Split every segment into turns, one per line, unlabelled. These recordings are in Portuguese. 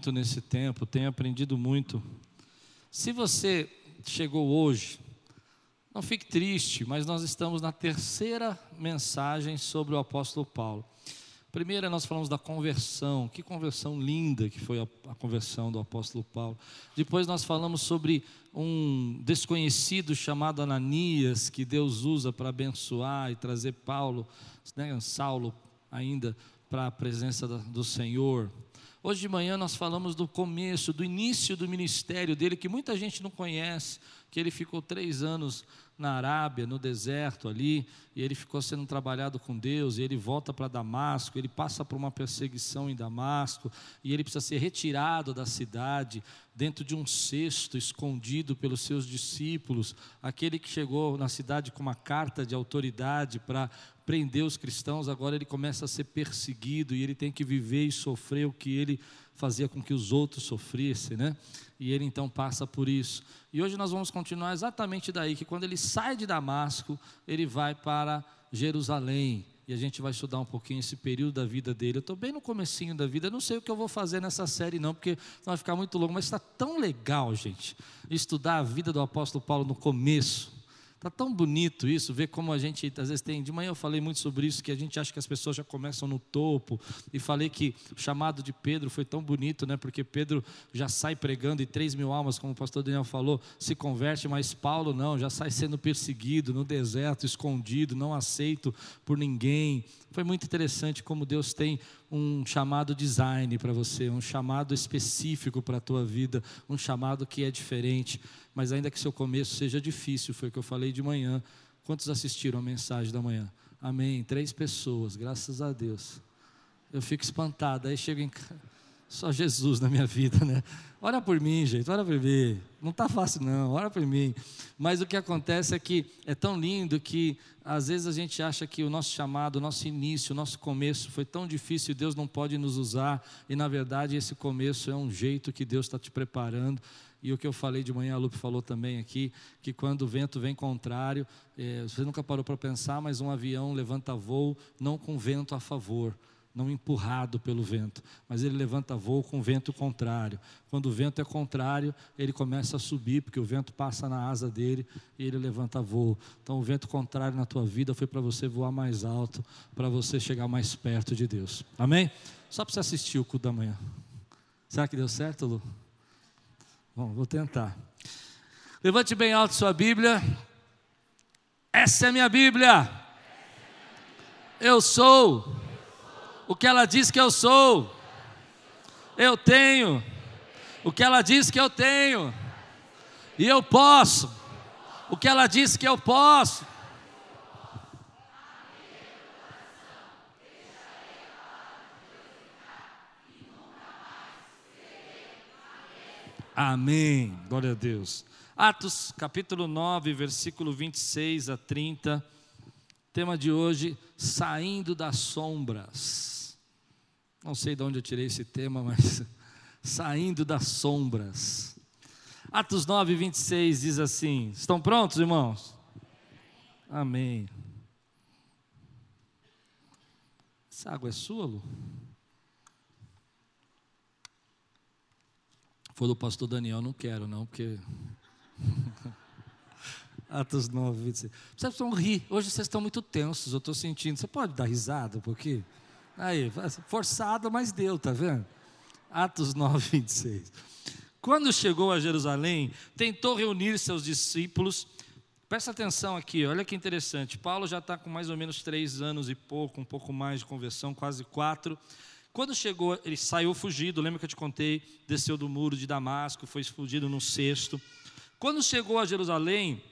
muito nesse tempo, tenho aprendido muito. Se você chegou hoje, não fique triste, mas nós estamos na terceira mensagem sobre o apóstolo Paulo. Primeira, nós falamos da conversão, que conversão linda que foi a, a, conversão do apóstolo Paulo. Depois, nós falamos sobre um desconhecido chamado Ananias, que Deus usa para abençoar e trazer Paulo, né, Saulo ainda, para a presença do Senhor. Hoje de manhã nós falamos do começo, do início do ministério dele, que muita gente não conhece, que ele ficou três anos na Arábia, no deserto ali, e ele ficou sendo trabalhado com Deus, e ele volta para Damasco, ele passa por uma perseguição em Damasco, e ele precisa ser retirado da cidade, dentro de um cesto, escondido pelos seus discípulos, aquele que chegou na cidade com uma carta de autoridade para prender os cristãos, agora ele começa a ser perseguido e ele tem que viver e sofrer o que ele fazia com que os outros sofressem, né? E ele então passa por isso. E hoje nós vamos continuar exatamente daí, que quando ele sai de Damasco, ele vai para Jerusalém. E a gente vai estudar um pouquinho esse período da vida dele. Eu estou bem no comecinho da vida, não sei o que eu vou fazer nessa série não, porque vai ficar muito longo, mas está tão legal, gente, estudar a vida do apóstolo Paulo no começo Está tão bonito isso, ver como a gente, às vezes tem. De manhã eu falei muito sobre isso, que a gente acha que as pessoas já começam no topo. E falei que o chamado de Pedro foi tão bonito, né? Porque Pedro já sai pregando e três mil almas, como o pastor Daniel falou, se converte, mas Paulo não, já sai sendo perseguido no deserto, escondido, não aceito por ninguém. Foi muito interessante como Deus tem um chamado design para você, um chamado específico para a tua vida, um chamado que é diferente mas ainda que seu começo seja difícil, foi o que eu falei de manhã. Quantos assistiram a mensagem da manhã? Amém. Três pessoas, graças a Deus. Eu fico espantado, aí chego em casa. Só Jesus na minha vida, né? Ora por mim, gente, ora por mim. Não está fácil, não, ora por mim. Mas o que acontece é que é tão lindo que às vezes a gente acha que o nosso chamado, o nosso início, o nosso começo foi tão difícil Deus não pode nos usar. E na verdade esse começo é um jeito que Deus está te preparando e o que eu falei de manhã, a Lupe falou também aqui, que quando o vento vem contrário, é, você nunca parou para pensar, mas um avião levanta voo não com vento a favor, não empurrado pelo vento, mas ele levanta voo com vento contrário. Quando o vento é contrário, ele começa a subir, porque o vento passa na asa dele e ele levanta voo. Então, o vento contrário na tua vida foi para você voar mais alto, para você chegar mais perto de Deus. Amém? Só para você assistir o culto da manhã. Será que deu certo, Lu? Bom, vou tentar. Levante bem alto sua Bíblia. Essa é minha Bíblia. Eu sou o que ela diz que eu sou. Eu tenho o que ela diz que eu tenho. E eu posso o que ela diz que eu posso. Amém. Glória a Deus. Atos capítulo 9, versículo 26 a 30. Tema de hoje: saindo das sombras. Não sei de onde eu tirei esse tema, mas saindo das sombras. Atos 9, 26 diz assim: Estão prontos, irmãos? Amém. Essa água é sua, Lu? Do pastor Daniel, não quero, não, porque. Atos 9, 26. Vocês vão rir. Hoje vocês estão muito tensos, eu estou sentindo. Você pode dar risada um pouquinho? Aí, forçada, mas deu, tá vendo? Atos 9, 26. Quando chegou a Jerusalém, tentou reunir seus discípulos. Presta atenção aqui, olha que interessante. Paulo já está com mais ou menos três anos e pouco, um pouco mais de conversão, quase quatro. Quando chegou, ele saiu fugido, lembra que eu te contei? Desceu do muro de Damasco, foi fugido no cesto. Quando chegou a Jerusalém,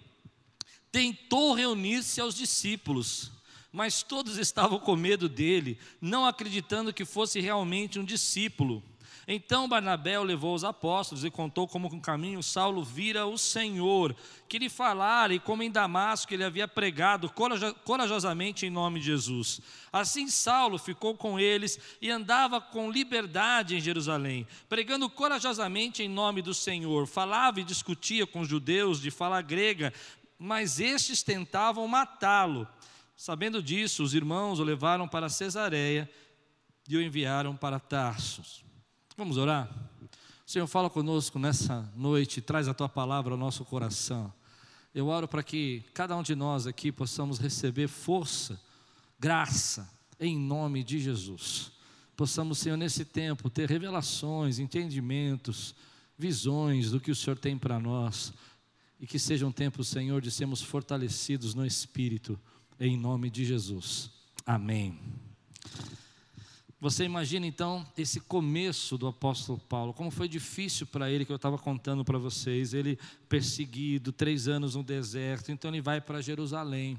tentou reunir-se aos discípulos, mas todos estavam com medo dele, não acreditando que fosse realmente um discípulo. Então Barnabé levou aos apóstolos e contou como com caminho Saulo vira o Senhor, que lhe falara e como em Damasco ele havia pregado corajosamente em nome de Jesus. Assim Saulo ficou com eles e andava com liberdade em Jerusalém, pregando corajosamente em nome do Senhor. Falava e discutia com os judeus de fala grega, mas estes tentavam matá-lo. Sabendo disso, os irmãos o levaram para Cesareia e o enviaram para Tarsos. Vamos orar? Senhor, fala conosco nessa noite, traz a tua palavra ao nosso coração. Eu oro para que cada um de nós aqui possamos receber força, graça, em nome de Jesus. Possamos, Senhor, nesse tempo ter revelações, entendimentos, visões do que o Senhor tem para nós. E que seja um tempo, Senhor, de sermos fortalecidos no Espírito, em nome de Jesus. Amém. Você imagina então esse começo do apóstolo Paulo, como foi difícil para ele, que eu estava contando para vocês. Ele perseguido, três anos no deserto, então ele vai para Jerusalém.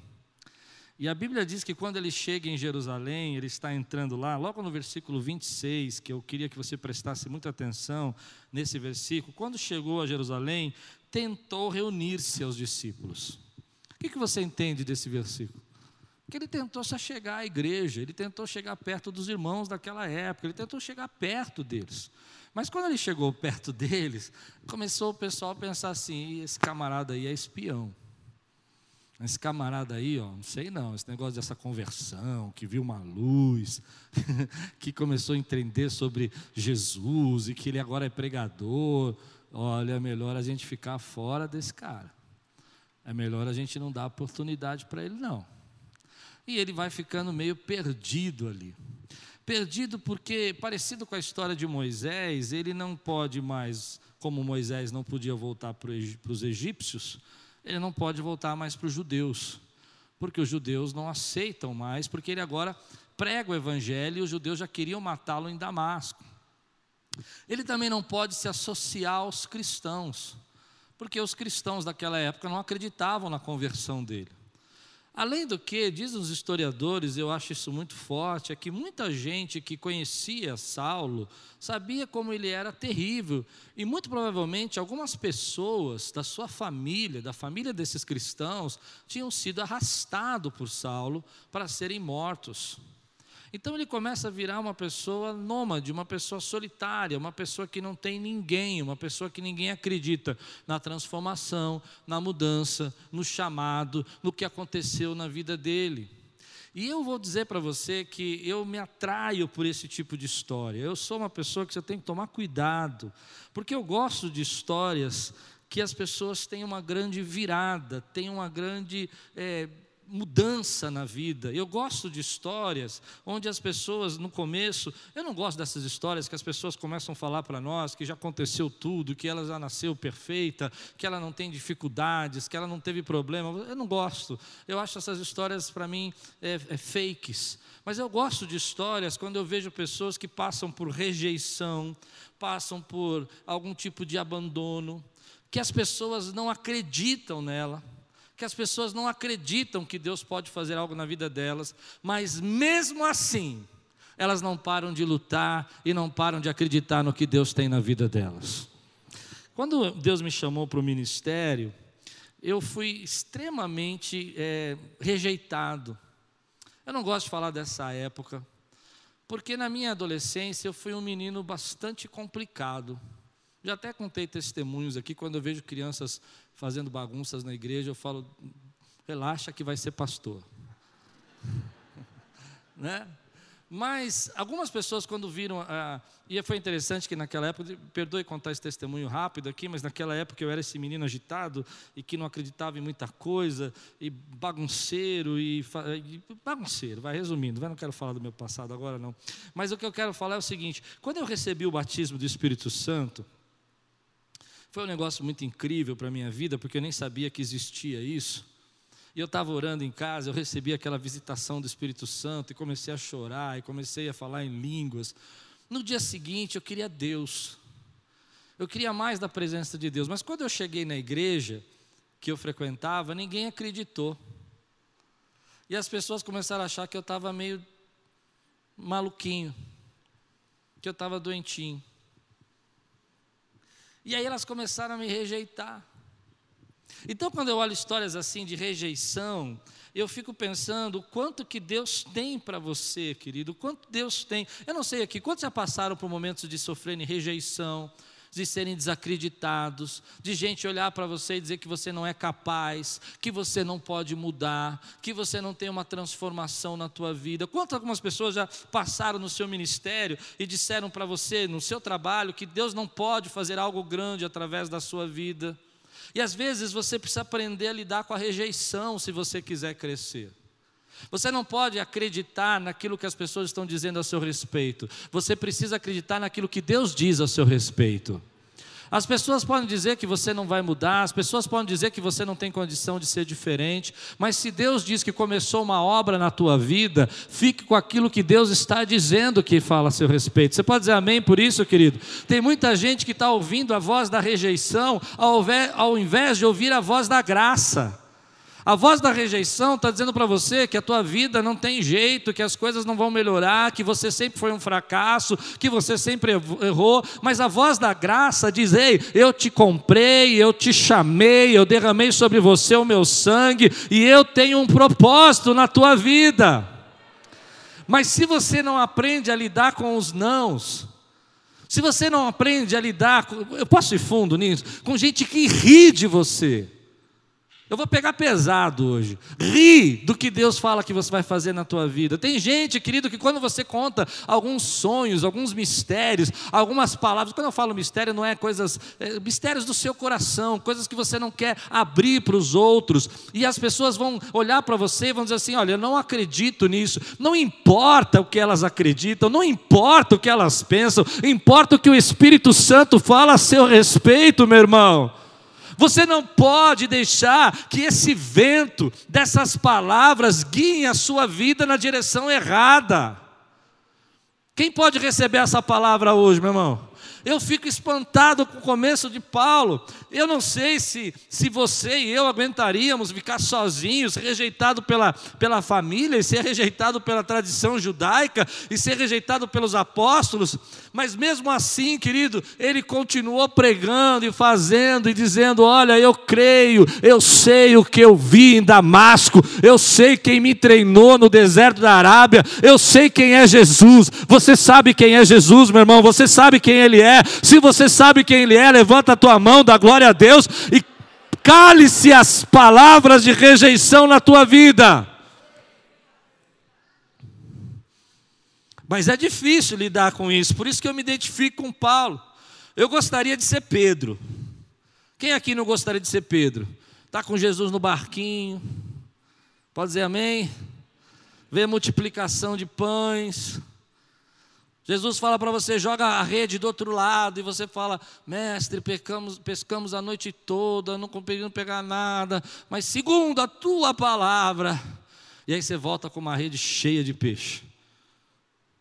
E a Bíblia diz que quando ele chega em Jerusalém, ele está entrando lá, logo no versículo 26, que eu queria que você prestasse muita atenção nesse versículo. Quando chegou a Jerusalém, tentou reunir-se aos discípulos. O que, que você entende desse versículo? Que ele tentou se chegar à igreja, ele tentou chegar perto dos irmãos daquela época, ele tentou chegar perto deles. Mas quando ele chegou perto deles, começou o pessoal a pensar assim: esse camarada aí é espião. Esse camarada aí, ó, não sei não, esse negócio dessa conversão, que viu uma luz, que começou a entender sobre Jesus e que ele agora é pregador. Olha, é melhor a gente ficar fora desse cara. É melhor a gente não dar oportunidade para ele, não e ele vai ficando meio perdido ali. Perdido porque, parecido com a história de Moisés, ele não pode mais, como Moisés não podia voltar para os egípcios, ele não pode voltar mais para os judeus, porque os judeus não aceitam mais, porque ele agora prega o evangelho e os judeus já queriam matá-lo em Damasco. Ele também não pode se associar aos cristãos, porque os cristãos daquela época não acreditavam na conversão dele. Além do que, dizem os historiadores, eu acho isso muito forte, é que muita gente que conhecia Saulo sabia como ele era terrível, e muito provavelmente algumas pessoas da sua família, da família desses cristãos, tinham sido arrastados por Saulo para serem mortos. Então ele começa a virar uma pessoa nômade, uma pessoa solitária, uma pessoa que não tem ninguém, uma pessoa que ninguém acredita na transformação, na mudança, no chamado, no que aconteceu na vida dele. E eu vou dizer para você que eu me atraio por esse tipo de história. Eu sou uma pessoa que você tem que tomar cuidado, porque eu gosto de histórias que as pessoas têm uma grande virada, têm uma grande. É, mudança na vida. Eu gosto de histórias onde as pessoas, no começo, eu não gosto dessas histórias que as pessoas começam a falar para nós que já aconteceu tudo, que ela já nasceu perfeita, que ela não tem dificuldades, que ela não teve problema. Eu não gosto. Eu acho essas histórias, para mim, é, é fakes. Mas eu gosto de histórias quando eu vejo pessoas que passam por rejeição, passam por algum tipo de abandono, que as pessoas não acreditam nela que as pessoas não acreditam que Deus pode fazer algo na vida delas, mas mesmo assim, elas não param de lutar e não param de acreditar no que Deus tem na vida delas. Quando Deus me chamou para o ministério, eu fui extremamente é, rejeitado. Eu não gosto de falar dessa época, porque na minha adolescência eu fui um menino bastante complicado. Já até contei testemunhos aqui, quando eu vejo crianças fazendo bagunças na igreja, eu falo, relaxa que vai ser pastor. né? Mas algumas pessoas, quando viram, ah, e foi interessante que naquela época, perdoe contar esse testemunho rápido aqui, mas naquela época eu era esse menino agitado e que não acreditava em muita coisa, e bagunceiro, e, e bagunceiro, vai resumindo, vai, não quero falar do meu passado agora não. Mas o que eu quero falar é o seguinte: quando eu recebi o batismo do Espírito Santo, foi um negócio muito incrível para a minha vida, porque eu nem sabia que existia isso. E eu estava orando em casa, eu recebi aquela visitação do Espírito Santo e comecei a chorar e comecei a falar em línguas. No dia seguinte eu queria Deus. Eu queria mais da presença de Deus. Mas quando eu cheguei na igreja que eu frequentava, ninguém acreditou. E as pessoas começaram a achar que eu estava meio maluquinho, que eu estava doentinho. E aí elas começaram a me rejeitar. Então, quando eu olho histórias assim de rejeição, eu fico pensando o quanto que Deus tem para você, querido, o quanto Deus tem. Eu não sei aqui, quantos já passaram por momentos de sofrer rejeição, de serem desacreditados, de gente olhar para você e dizer que você não é capaz, que você não pode mudar, que você não tem uma transformação na tua vida. Quantas algumas pessoas já passaram no seu ministério e disseram para você, no seu trabalho, que Deus não pode fazer algo grande através da sua vida? E às vezes você precisa aprender a lidar com a rejeição se você quiser crescer. Você não pode acreditar naquilo que as pessoas estão dizendo a seu respeito. Você precisa acreditar naquilo que Deus diz a seu respeito. As pessoas podem dizer que você não vai mudar, as pessoas podem dizer que você não tem condição de ser diferente, mas se Deus diz que começou uma obra na tua vida, fique com aquilo que Deus está dizendo que fala a seu respeito. Você pode dizer amém por isso, querido? Tem muita gente que está ouvindo a voz da rejeição ao invés de ouvir a voz da graça. A voz da rejeição está dizendo para você que a tua vida não tem jeito, que as coisas não vão melhorar, que você sempre foi um fracasso, que você sempre errou, mas a voz da graça diz: Ei, eu te comprei, eu te chamei, eu derramei sobre você o meu sangue e eu tenho um propósito na tua vida. Mas se você não aprende a lidar com os nãos, se você não aprende a lidar, com, eu posso ir fundo nisso, com gente que ri de você, eu vou pegar pesado hoje. Ri do que Deus fala que você vai fazer na tua vida. Tem gente, querido, que quando você conta alguns sonhos, alguns mistérios, algumas palavras, quando eu falo mistério, não é coisas, é, mistérios do seu coração, coisas que você não quer abrir para os outros. E as pessoas vão olhar para você e vão dizer assim: olha, eu não acredito nisso. Não importa o que elas acreditam, não importa o que elas pensam, importa o que o Espírito Santo fala a seu respeito, meu irmão. Você não pode deixar que esse vento dessas palavras guie a sua vida na direção errada. Quem pode receber essa palavra hoje, meu irmão? Eu fico espantado com o começo de Paulo. Eu não sei se, se você e eu aguentaríamos ficar sozinhos, rejeitado pela, pela família, e ser rejeitado pela tradição judaica, e ser rejeitado pelos apóstolos, mas mesmo assim, querido, ele continuou pregando e fazendo e dizendo: Olha, eu creio, eu sei o que eu vi em Damasco, eu sei quem me treinou no deserto da Arábia, eu sei quem é Jesus. Você sabe quem é Jesus, meu irmão, você sabe quem ele é. Se você sabe quem Ele é, levanta a tua mão, dá glória a Deus e cale-se as palavras de rejeição na tua vida. Mas é difícil lidar com isso, por isso que eu me identifico com Paulo. Eu gostaria de ser Pedro. Quem aqui não gostaria de ser Pedro? Está com Jesus no barquinho, pode dizer amém? Vê multiplicação de pães, Jesus fala para você, joga a rede do outro lado, e você fala, mestre, pescamos, pescamos a noite toda, não conseguimos pegar nada, mas segundo a tua palavra. E aí você volta com uma rede cheia de peixe.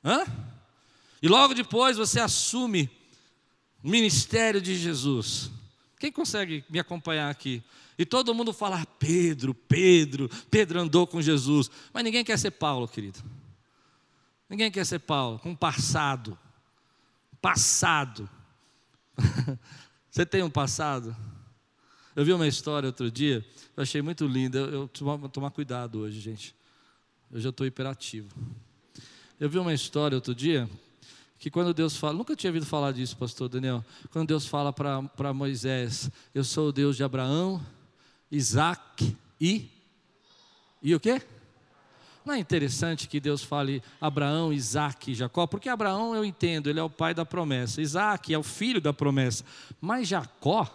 Hã? E logo depois você assume o ministério de Jesus. Quem consegue me acompanhar aqui? E todo mundo fala, ah, Pedro, Pedro, Pedro andou com Jesus. Mas ninguém quer ser Paulo, querido. Ninguém quer ser Paulo, com passado. Passado. Você tem um passado? Eu vi uma história outro dia, eu achei muito linda. Eu, eu tomar cuidado hoje, gente. Eu já estou hiperativo. Eu vi uma história outro dia que quando Deus fala, nunca tinha ouvido falar disso, pastor Daniel. Quando Deus fala para Moisés, eu sou o Deus de Abraão, Isaac e. E o quê? Não é interessante que Deus fale Abraão, Isaac e Jacó? Porque Abraão eu entendo, ele é o pai da promessa. Isaac é o filho da promessa. Mas Jacó,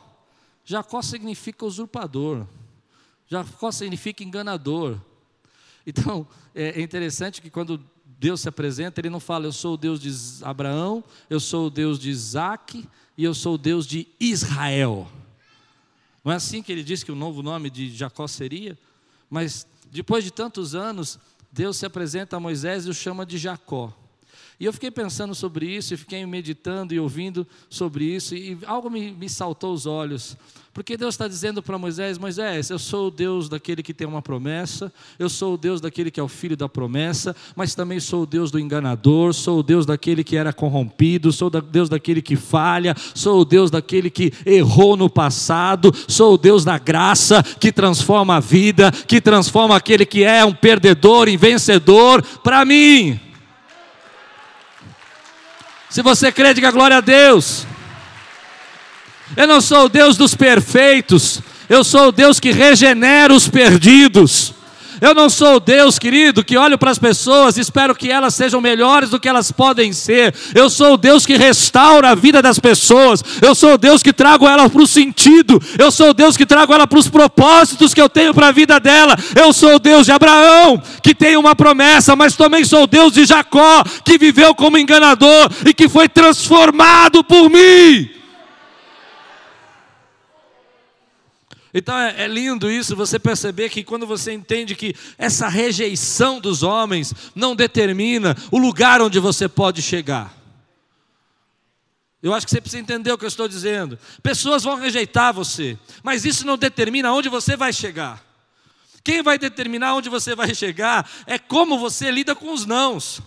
Jacó significa usurpador. Jacó significa enganador. Então, é interessante que quando Deus se apresenta, ele não fala, eu sou o Deus de Abraão, eu sou o Deus de Isaac e eu sou o Deus de Israel. Não é assim que ele diz que o novo nome de Jacó seria? Mas depois de tantos anos, Deus se apresenta a Moisés e o chama de Jacó. E eu fiquei pensando sobre isso, e fiquei meditando e ouvindo sobre isso, e algo me, me saltou os olhos. Porque Deus está dizendo para Moisés: Moisés, eu sou o Deus daquele que tem uma promessa, eu sou o Deus daquele que é o filho da promessa, mas também sou o Deus do enganador, sou o Deus daquele que era corrompido, sou o Deus daquele que falha, sou o Deus daquele que errou no passado, sou o Deus da graça que transforma a vida, que transforma aquele que é um perdedor em vencedor para mim. Se você crê, diga glória a Deus. Eu não sou o Deus dos perfeitos, eu sou o Deus que regenera os perdidos. Eu não sou o Deus, querido, que olho para as pessoas e espero que elas sejam melhores do que elas podem ser. Eu sou o Deus que restaura a vida das pessoas. Eu sou o Deus que trago ela para o sentido. Eu sou o Deus que trago ela para os propósitos que eu tenho para a vida dela. Eu sou o Deus de Abraão, que tem uma promessa, mas também sou o Deus de Jacó, que viveu como enganador e que foi transformado por mim. Então é, é, lindo isso, você perceber que quando você entende que essa rejeição dos homens não determina o lugar onde você pode chegar. Eu acho que você precisa entender o que eu estou dizendo. Pessoas vão rejeitar você, mas isso não determina onde você vai chegar. Quem vai determinar onde você vai chegar é como você lida com os nãos.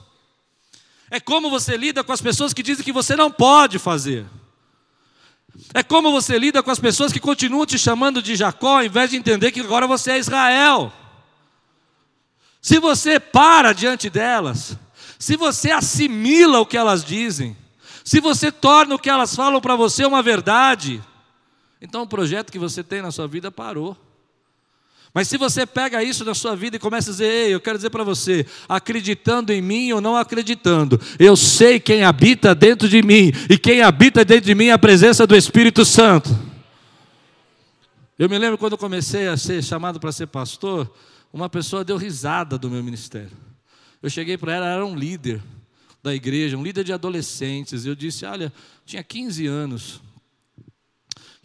É como você lida com as pessoas que dizem que você não pode fazer. É como você lida com as pessoas que continuam te chamando de Jacó, ao invés de entender que agora você é Israel. Se você para diante delas, se você assimila o que elas dizem, se você torna o que elas falam para você uma verdade, então o projeto que você tem na sua vida parou. Mas se você pega isso na sua vida e começa a dizer, ei, eu quero dizer para você, acreditando em mim ou não acreditando, eu sei quem habita dentro de mim, e quem habita dentro de mim é a presença do Espírito Santo. Eu me lembro quando eu comecei a ser chamado para ser pastor, uma pessoa deu risada do meu ministério. Eu cheguei para ela, ela era um líder da igreja, um líder de adolescentes. Eu disse: Olha, tinha 15 anos.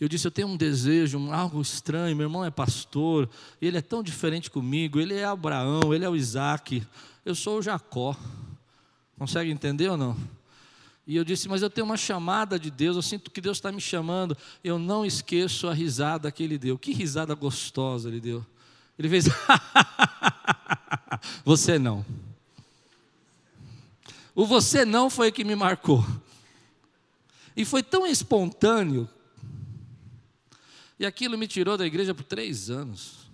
Eu disse: Eu tenho um desejo, um, algo estranho. Meu irmão é pastor, ele é tão diferente comigo. Ele é Abraão, ele é o Isaac. Eu sou o Jacó. Consegue entender ou não? E eu disse: Mas eu tenho uma chamada de Deus, eu sinto que Deus está me chamando. Eu não esqueço a risada que ele deu. Que risada gostosa ele deu. Ele fez: Você não. O você não foi que me marcou. E foi tão espontâneo e aquilo me tirou da igreja por três anos.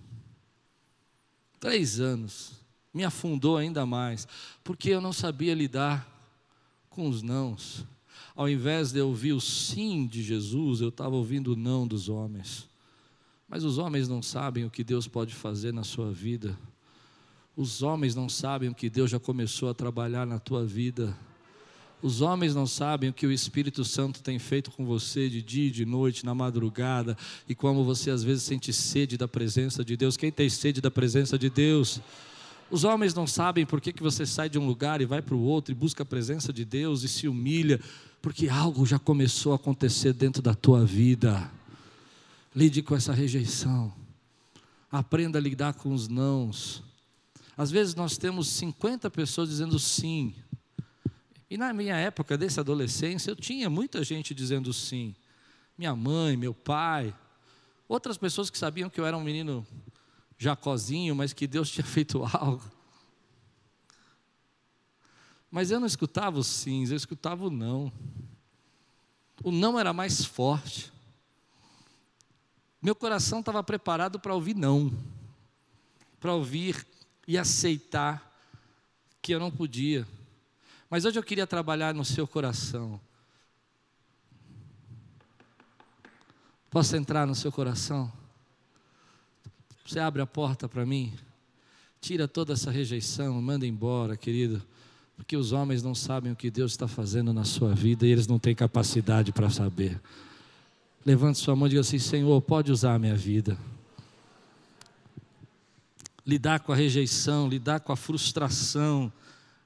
Três anos. Me afundou ainda mais. Porque eu não sabia lidar com os nãos. Ao invés de eu ouvir o sim de Jesus, eu estava ouvindo o não dos homens. Mas os homens não sabem o que Deus pode fazer na sua vida. Os homens não sabem o que Deus já começou a trabalhar na tua vida. Os homens não sabem o que o Espírito Santo tem feito com você de dia e de noite, na madrugada, e como você às vezes sente sede da presença de Deus. Quem tem sede da presença de Deus? Os homens não sabem por que, que você sai de um lugar e vai para o outro e busca a presença de Deus e se humilha, porque algo já começou a acontecer dentro da tua vida. Lide com essa rejeição. Aprenda a lidar com os nãos. Às vezes nós temos 50 pessoas dizendo sim e na minha época, dessa adolescência, eu tinha muita gente dizendo sim. Minha mãe, meu pai, outras pessoas que sabiam que eu era um menino jacozinho, mas que Deus tinha feito algo. Mas eu não escutava os sims, eu escutava o não. O não era mais forte. Meu coração estava preparado para ouvir não, para ouvir e aceitar que eu não podia. Mas hoje eu queria trabalhar no seu coração. Posso entrar no seu coração? Você abre a porta para mim? Tira toda essa rejeição, manda embora, querido. Porque os homens não sabem o que Deus está fazendo na sua vida e eles não têm capacidade para saber. Levante sua mão e diga assim: Senhor, pode usar a minha vida. Lidar com a rejeição, lidar com a frustração,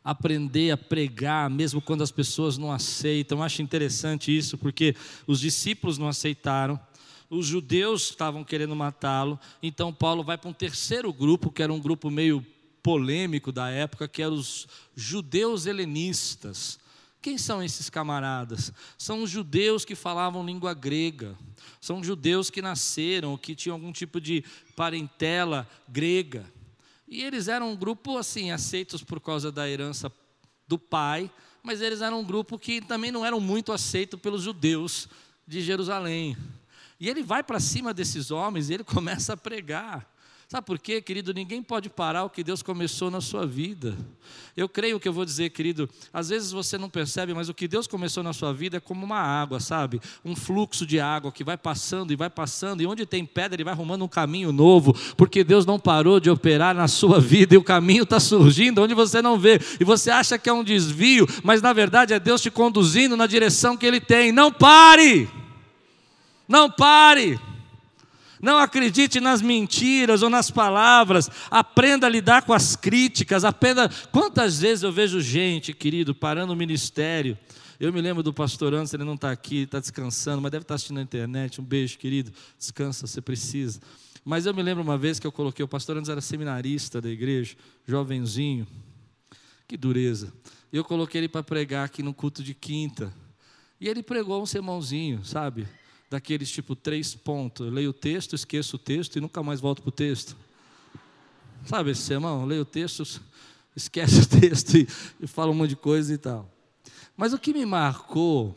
aprender a pregar, mesmo quando as pessoas não aceitam. Eu acho interessante isso, porque os discípulos não aceitaram, os judeus estavam querendo matá-lo, então Paulo vai para um terceiro grupo, que era um grupo meio polêmico da época, que eram os judeus helenistas. Quem são esses camaradas? São os judeus que falavam língua grega, são judeus que nasceram, que tinham algum tipo de parentela grega. E eles eram um grupo assim, aceitos por causa da herança do pai, mas eles eram um grupo que também não eram muito aceitos pelos judeus de Jerusalém. E ele vai para cima desses homens e ele começa a pregar. Sabe por quê, querido? Ninguém pode parar o que Deus começou na sua vida. Eu creio que eu vou dizer, querido, às vezes você não percebe, mas o que Deus começou na sua vida é como uma água, sabe? Um fluxo de água que vai passando e vai passando, e onde tem pedra, ele vai arrumando um caminho novo, porque Deus não parou de operar na sua vida e o caminho está surgindo onde você não vê, e você acha que é um desvio, mas na verdade é Deus te conduzindo na direção que Ele tem. Não pare! Não pare! Não acredite nas mentiras ou nas palavras. Aprenda a lidar com as críticas. Aprenda. Quantas vezes eu vejo gente, querido, parando o ministério. Eu me lembro do pastor Anderson, ele não está aqui, está descansando, mas deve estar tá assistindo na internet. Um beijo, querido. Descansa, você precisa. Mas eu me lembro uma vez que eu coloquei, o pastor Anderson era seminarista da igreja, jovenzinho. Que dureza. E eu coloquei ele para pregar aqui no culto de quinta. E ele pregou um sermãozinho, sabe? Daqueles tipo três pontos. Eu leio o texto, esqueço o texto e nunca mais volto para o texto. Sabe esse sermão? Leio o texto, esquece o texto e, e fala um monte de coisa e tal. Mas o que me marcou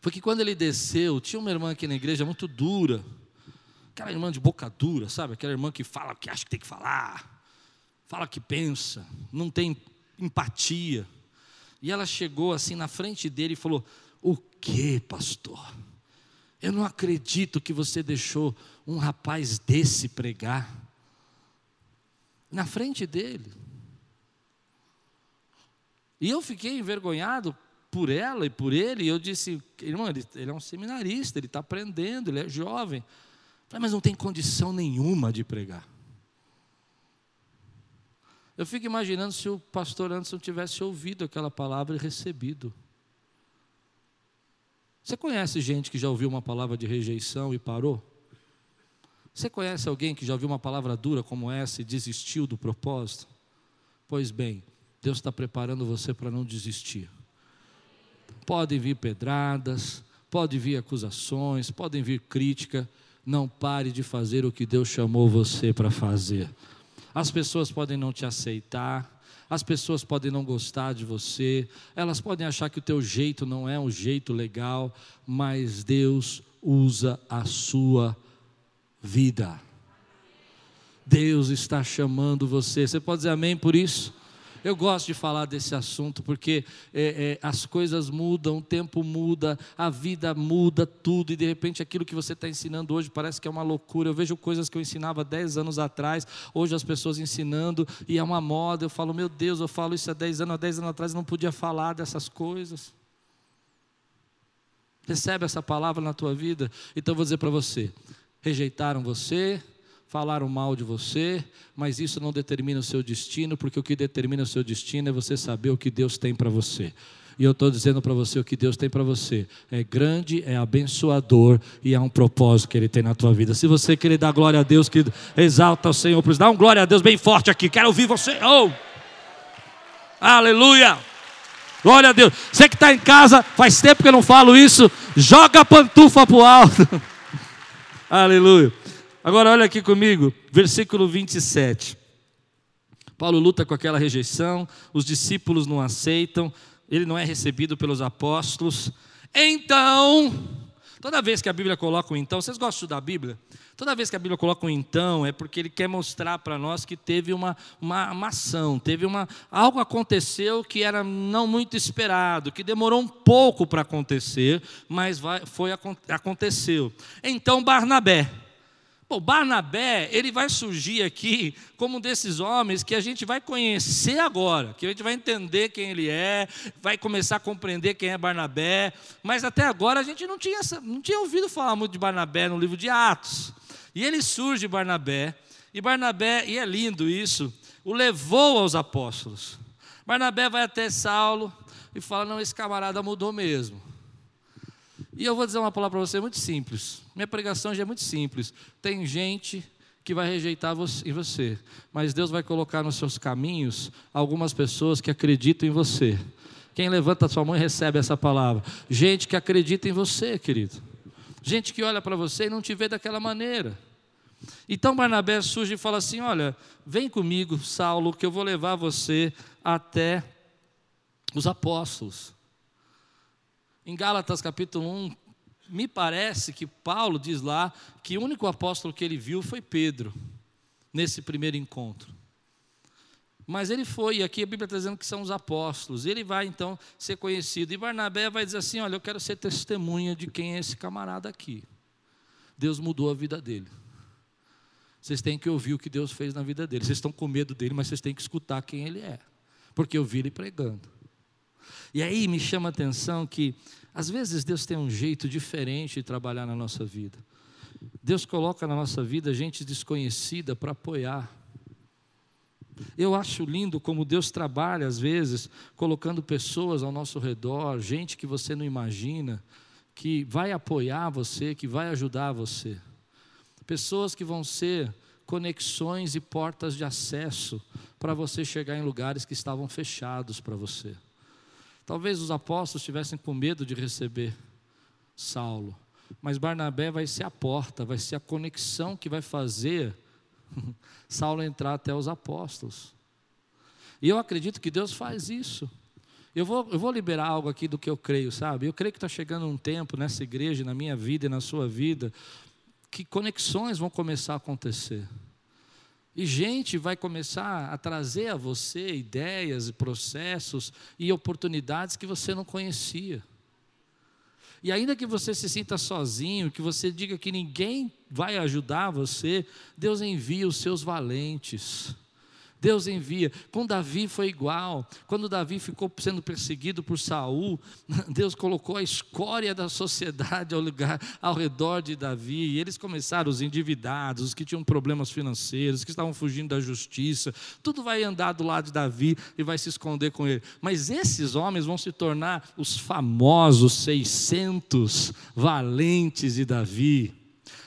foi que quando ele desceu, tinha uma irmã aqui na igreja muito dura. Aquela irmã de boca dura, sabe? Aquela irmã que fala o que acha que tem que falar, fala o que pensa, não tem empatia. E ela chegou assim na frente dele e falou: O que, pastor? Eu não acredito que você deixou um rapaz desse pregar na frente dele. E eu fiquei envergonhado por ela e por ele. E eu disse, irmão, ele, ele é um seminarista, ele está aprendendo, ele é jovem. Falei, mas não tem condição nenhuma de pregar. Eu fico imaginando se o pastor Anderson tivesse ouvido aquela palavra e recebido. Você conhece gente que já ouviu uma palavra de rejeição e parou? Você conhece alguém que já ouviu uma palavra dura como essa e desistiu do propósito? Pois bem, Deus está preparando você para não desistir. Podem vir pedradas, podem vir acusações, podem vir crítica. Não pare de fazer o que Deus chamou você para fazer. As pessoas podem não te aceitar, as pessoas podem não gostar de você, elas podem achar que o teu jeito não é um jeito legal, mas Deus usa a sua vida. Deus está chamando você. Você pode dizer amém por isso? Eu gosto de falar desse assunto porque é, é, as coisas mudam, o tempo muda, a vida muda, tudo, e de repente aquilo que você está ensinando hoje parece que é uma loucura. Eu vejo coisas que eu ensinava 10 anos atrás, hoje as pessoas ensinando, e é uma moda. Eu falo, meu Deus, eu falo isso há 10 anos, há 10 anos atrás eu não podia falar dessas coisas. Recebe essa palavra na tua vida? Então eu vou dizer para você: rejeitaram você, falaram mal de você, mas isso não determina o seu destino, porque o que determina o seu destino é você saber o que Deus tem para você. E eu estou dizendo para você o que Deus tem para você. É grande, é abençoador e é um propósito que Ele tem na tua vida. Se você querer dar glória a Deus, que exalta o Senhor, dá um glória a Deus bem forte aqui. Quero ouvir você. Oh! Aleluia! Glória a Deus. Você que está em casa, faz tempo que eu não falo isso. Joga a pantufa para o alto. Aleluia. Agora olha aqui comigo, versículo 27. Paulo luta com aquela rejeição, os discípulos não aceitam, ele não é recebido pelos apóstolos. Então, toda vez que a Bíblia coloca um então, vocês gostam de estudar a Bíblia? Toda vez que a Bíblia coloca um então, é porque ele quer mostrar para nós que teve uma, uma, uma, ação, teve uma. Algo aconteceu que era não muito esperado, que demorou um pouco para acontecer, mas vai, foi, aconteceu. Então Barnabé Bom, Barnabé, ele vai surgir aqui como um desses homens que a gente vai conhecer agora, que a gente vai entender quem ele é, vai começar a compreender quem é Barnabé, mas até agora a gente não tinha, não tinha ouvido falar muito de Barnabé no livro de Atos. E ele surge, Barnabé, e Barnabé, e é lindo isso, o levou aos apóstolos. Barnabé vai até Saulo e fala: Não, esse camarada mudou mesmo. E eu vou dizer uma palavra para você muito simples. Minha pregação já é muito simples. Tem gente que vai rejeitar em você, mas Deus vai colocar nos seus caminhos algumas pessoas que acreditam em você. Quem levanta a sua mão e recebe essa palavra? Gente que acredita em você, querido. Gente que olha para você e não te vê daquela maneira. Então Barnabé surge e fala assim: Olha, vem comigo, Saulo, que eu vou levar você até os apóstolos. Em Gálatas capítulo 1, me parece que Paulo diz lá que o único apóstolo que ele viu foi Pedro. nesse primeiro encontro. Mas ele foi, e aqui a Bíblia está dizendo que são os apóstolos. Ele vai então ser conhecido. E Barnabé vai dizer assim: Olha, eu quero ser testemunha de quem é esse camarada aqui. Deus mudou a vida dele. Vocês têm que ouvir o que Deus fez na vida dele. Vocês estão com medo dele, mas vocês têm que escutar quem ele é. Porque eu vi ele pregando. E aí me chama a atenção que, às vezes, Deus tem um jeito diferente de trabalhar na nossa vida. Deus coloca na nossa vida gente desconhecida para apoiar. Eu acho lindo como Deus trabalha, às vezes, colocando pessoas ao nosso redor, gente que você não imagina, que vai apoiar você, que vai ajudar você. Pessoas que vão ser conexões e portas de acesso para você chegar em lugares que estavam fechados para você. Talvez os apóstolos estivessem com medo de receber Saulo, mas Barnabé vai ser a porta, vai ser a conexão que vai fazer Saulo entrar até os apóstolos. E eu acredito que Deus faz isso. Eu vou, eu vou liberar algo aqui do que eu creio, sabe? Eu creio que está chegando um tempo nessa igreja, na minha vida e na sua vida, que conexões vão começar a acontecer. E gente vai começar a trazer a você ideias, processos e oportunidades que você não conhecia. E ainda que você se sinta sozinho, que você diga que ninguém vai ajudar você, Deus envia os seus valentes. Deus envia. Com Davi foi igual. Quando Davi ficou sendo perseguido por Saul, Deus colocou a escória da sociedade ao, lugar, ao redor de Davi. E eles começaram, os endividados, os que tinham problemas financeiros, que estavam fugindo da justiça. Tudo vai andar do lado de Davi e vai se esconder com ele. Mas esses homens vão se tornar os famosos 600 valentes de Davi.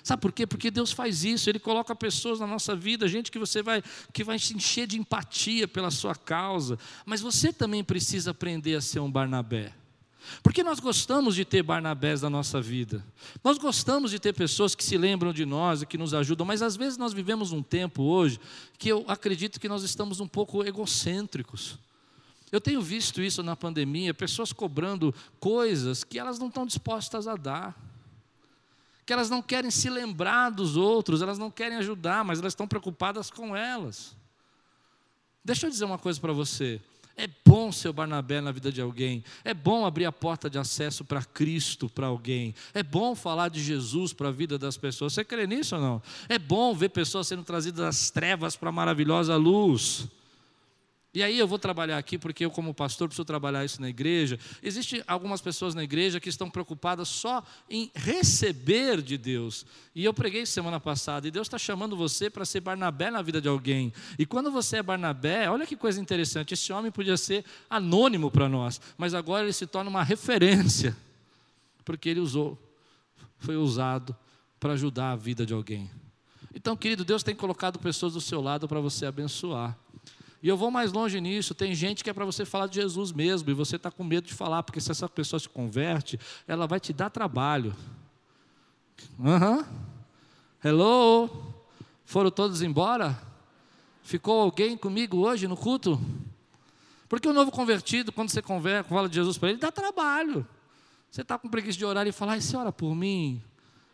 Sabe por quê? Porque Deus faz isso, Ele coloca pessoas na nossa vida, gente que você vai, que vai se encher de empatia pela sua causa. Mas você também precisa aprender a ser um Barnabé. Porque nós gostamos de ter Barnabés na nossa vida. Nós gostamos de ter pessoas que se lembram de nós e que nos ajudam, mas às vezes nós vivemos um tempo hoje que eu acredito que nós estamos um pouco egocêntricos. Eu tenho visto isso na pandemia, pessoas cobrando coisas que elas não estão dispostas a dar que elas não querem se lembrar dos outros, elas não querem ajudar, mas elas estão preocupadas com elas. Deixa eu dizer uma coisa para você. É bom ser o Barnabé na vida de alguém. É bom abrir a porta de acesso para Cristo para alguém. É bom falar de Jesus para a vida das pessoas. Você crê nisso ou não? É bom ver pessoas sendo trazidas das trevas para a maravilhosa luz. E aí eu vou trabalhar aqui, porque eu, como pastor, preciso trabalhar isso na igreja. Existem algumas pessoas na igreja que estão preocupadas só em receber de Deus. E eu preguei semana passada, e Deus está chamando você para ser Barnabé na vida de alguém. E quando você é Barnabé, olha que coisa interessante, esse homem podia ser anônimo para nós, mas agora ele se torna uma referência, porque ele usou, foi usado para ajudar a vida de alguém. Então, querido, Deus tem colocado pessoas do seu lado para você abençoar. E eu vou mais longe nisso. Tem gente que é para você falar de Jesus mesmo, e você está com medo de falar, porque se essa pessoa se converte, ela vai te dar trabalho. Aham. Uhum. Hello? Foram todos embora? Ficou alguém comigo hoje no culto? Porque o novo convertido, quando você conversa, fala de Jesus para ele, dá trabalho. Você está com preguiça de orar e falar, e você ora por mim?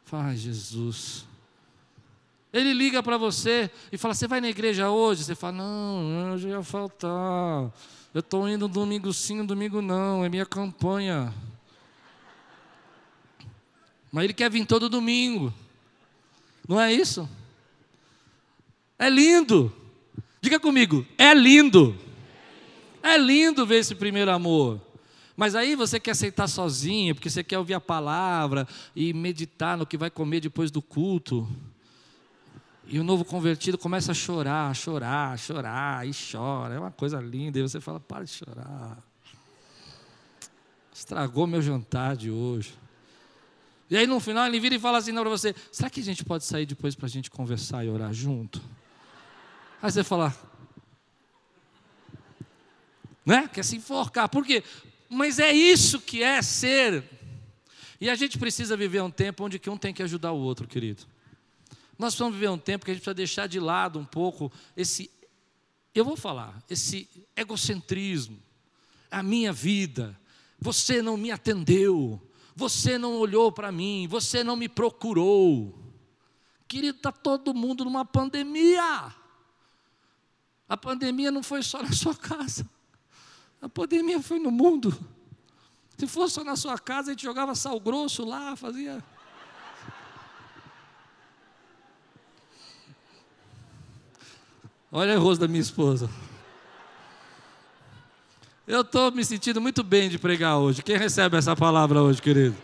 Fala, Jesus. Ele liga para você e fala: Você vai na igreja hoje? Você fala: Não, hoje ia faltar. Eu estou indo domingo sim, domingo não. É minha campanha. Mas ele quer vir todo domingo. Não é isso? É lindo. Diga comigo: É lindo. É lindo ver esse primeiro amor. Mas aí você quer aceitar sozinho, porque você quer ouvir a palavra e meditar no que vai comer depois do culto. E o novo convertido começa a chorar, chorar, chorar, e chora. É uma coisa linda. E você fala: para de chorar. Estragou meu jantar de hoje. E aí no final ele vira e fala assim para você: será que a gente pode sair depois para a gente conversar e orar junto? Aí você fala: né? Quer se enforcar. Por quê? Mas é isso que é ser. E a gente precisa viver um tempo onde um tem que ajudar o outro, querido. Nós vamos viver um tempo que a gente precisa deixar de lado um pouco esse, eu vou falar, esse egocentrismo, a minha vida. Você não me atendeu, você não olhou para mim, você não me procurou. Querido, está todo mundo numa pandemia. A pandemia não foi só na sua casa. A pandemia foi no mundo. Se fosse só na sua casa, a gente jogava sal grosso lá, fazia. Olha o rosto da minha esposa. Eu estou me sentindo muito bem de pregar hoje. Quem recebe essa palavra hoje, querido?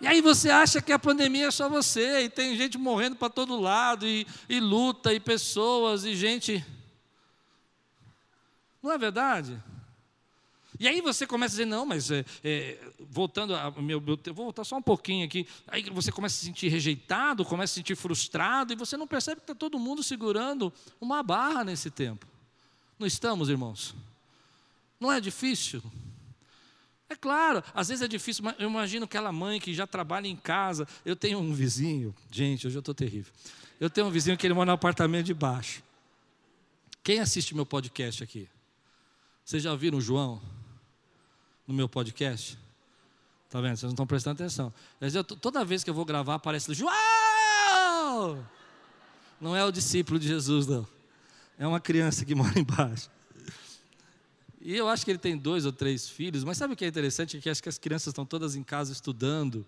E aí você acha que a pandemia é só você, e tem gente morrendo para todo lado, e, e luta, e pessoas, e gente. Não é verdade? E aí você começa a dizer, não, mas é, é, voltando a meu, meu, vou voltar só um pouquinho aqui. Aí você começa a se sentir rejeitado, começa a se sentir frustrado, e você não percebe que está todo mundo segurando uma barra nesse tempo. Não estamos, irmãos? Não é difícil? É claro, às vezes é difícil, mas eu imagino aquela mãe que já trabalha em casa. Eu tenho um vizinho, gente, hoje eu estou terrível. Eu tenho um vizinho que ele mora no apartamento de baixo. Quem assiste meu podcast aqui? Vocês já viram o João? No meu podcast? Tá vendo? Vocês não estão prestando atenção. Eu, toda vez que eu vou gravar, aparece João! Não é o discípulo de Jesus, não. É uma criança que mora embaixo. E eu acho que ele tem dois ou três filhos, mas sabe o que é interessante? É que acho que as crianças estão todas em casa estudando,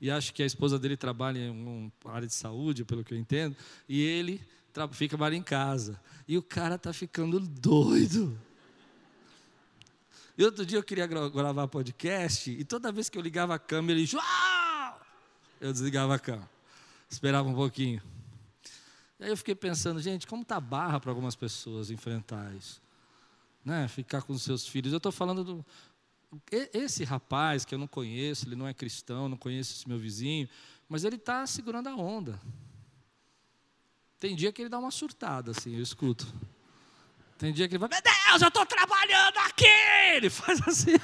e acho que a esposa dele trabalha em uma área de saúde, pelo que eu entendo, e ele fica mais em casa. E o cara está ficando doido. E outro dia eu queria gravar podcast, e toda vez que eu ligava a câmera, ele! Eu desligava a câmera. Esperava um pouquinho. E aí eu fiquei pensando, gente, como tá barra para algumas pessoas enfrentar isso? Né? Ficar com seus filhos. Eu estou falando do. Esse rapaz que eu não conheço, ele não é cristão, não conheço esse meu vizinho, mas ele está segurando a onda. Tem dia que ele dá uma surtada, assim, eu escuto. Tem dia que ele vai, meu Deus, eu estou trabalhando aqui! Ele faz assim.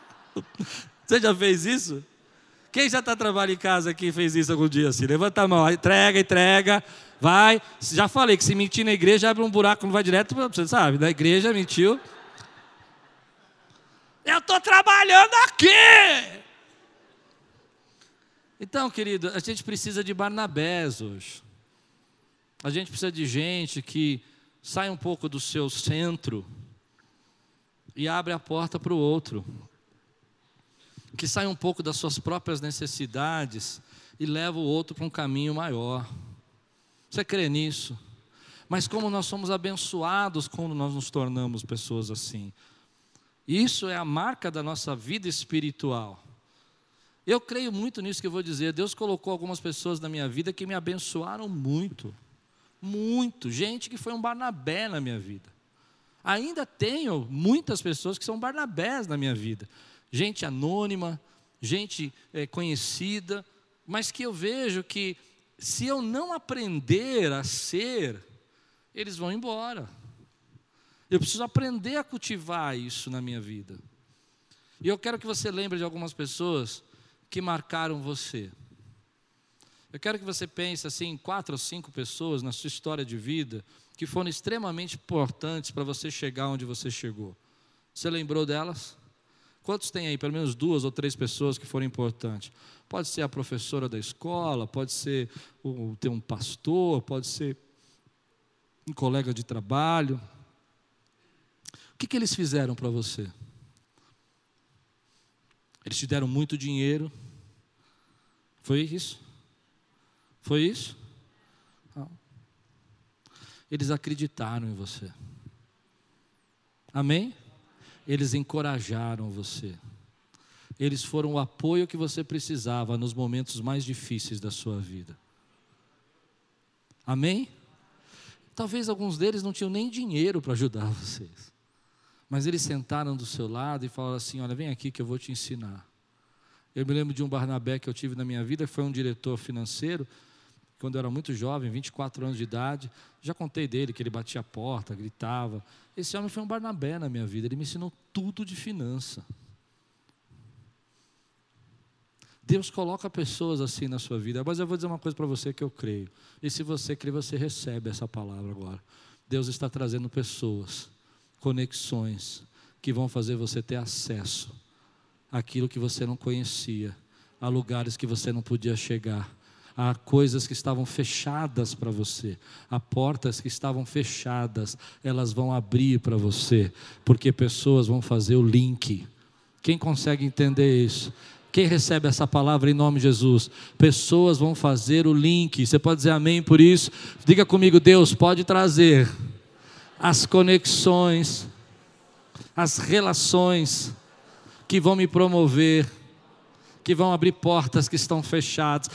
Você já fez isso? Quem já está trabalhando em casa aqui fez isso algum dia assim? Levanta a mão, entrega, entrega, vai. Já falei que se mentir na igreja, abre um buraco, não vai direto, você sabe, na igreja mentiu. Eu estou trabalhando aqui! Então, querido, a gente precisa de Barnabés hoje. A gente precisa de gente que sai um pouco do seu centro e abre a porta para o outro. Que sai um pouco das suas próprias necessidades e leva o outro para um caminho maior. Você crê nisso? Mas como nós somos abençoados quando nós nos tornamos pessoas assim. Isso é a marca da nossa vida espiritual. Eu creio muito nisso que eu vou dizer. Deus colocou algumas pessoas na minha vida que me abençoaram muito. Muito. Gente que foi um Barnabé na minha vida. Ainda tenho muitas pessoas que são Barnabés na minha vida. Gente anônima, gente é, conhecida, mas que eu vejo que se eu não aprender a ser, eles vão embora. Eu preciso aprender a cultivar isso na minha vida. E eu quero que você lembre de algumas pessoas que marcaram você. Eu quero que você pense assim em quatro ou cinco pessoas na sua história de vida que foram extremamente importantes para você chegar onde você chegou. Você lembrou delas? Quantos tem aí? Pelo menos duas ou três pessoas que foram importantes. Pode ser a professora da escola, pode ser o, ter um pastor, pode ser um colega de trabalho. O que, que eles fizeram para você? Eles te deram muito dinheiro. Foi isso? Foi isso? Não. Eles acreditaram em você. Amém? Eles encorajaram você. Eles foram o apoio que você precisava nos momentos mais difíceis da sua vida. Amém? Talvez alguns deles não tinham nem dinheiro para ajudar vocês. Mas eles sentaram do seu lado e falaram assim: Olha, vem aqui que eu vou te ensinar. Eu me lembro de um Barnabé que eu tive na minha vida, que foi um diretor financeiro quando eu era muito jovem, 24 anos de idade, já contei dele que ele batia a porta, gritava. Esse homem foi um Barnabé na minha vida, ele me ensinou tudo de finança. Deus coloca pessoas assim na sua vida, mas eu vou dizer uma coisa para você que eu creio. E se você crê, você recebe essa palavra agora. Deus está trazendo pessoas, conexões, que vão fazer você ter acesso àquilo que você não conhecia, a lugares que você não podia chegar Há coisas que estavam fechadas para você, há portas que estavam fechadas, elas vão abrir para você, porque pessoas vão fazer o link. Quem consegue entender isso? Quem recebe essa palavra em nome de Jesus? Pessoas vão fazer o link. Você pode dizer amém por isso? Diga comigo, Deus pode trazer as conexões, as relações que vão me promover, que vão abrir portas que estão fechadas.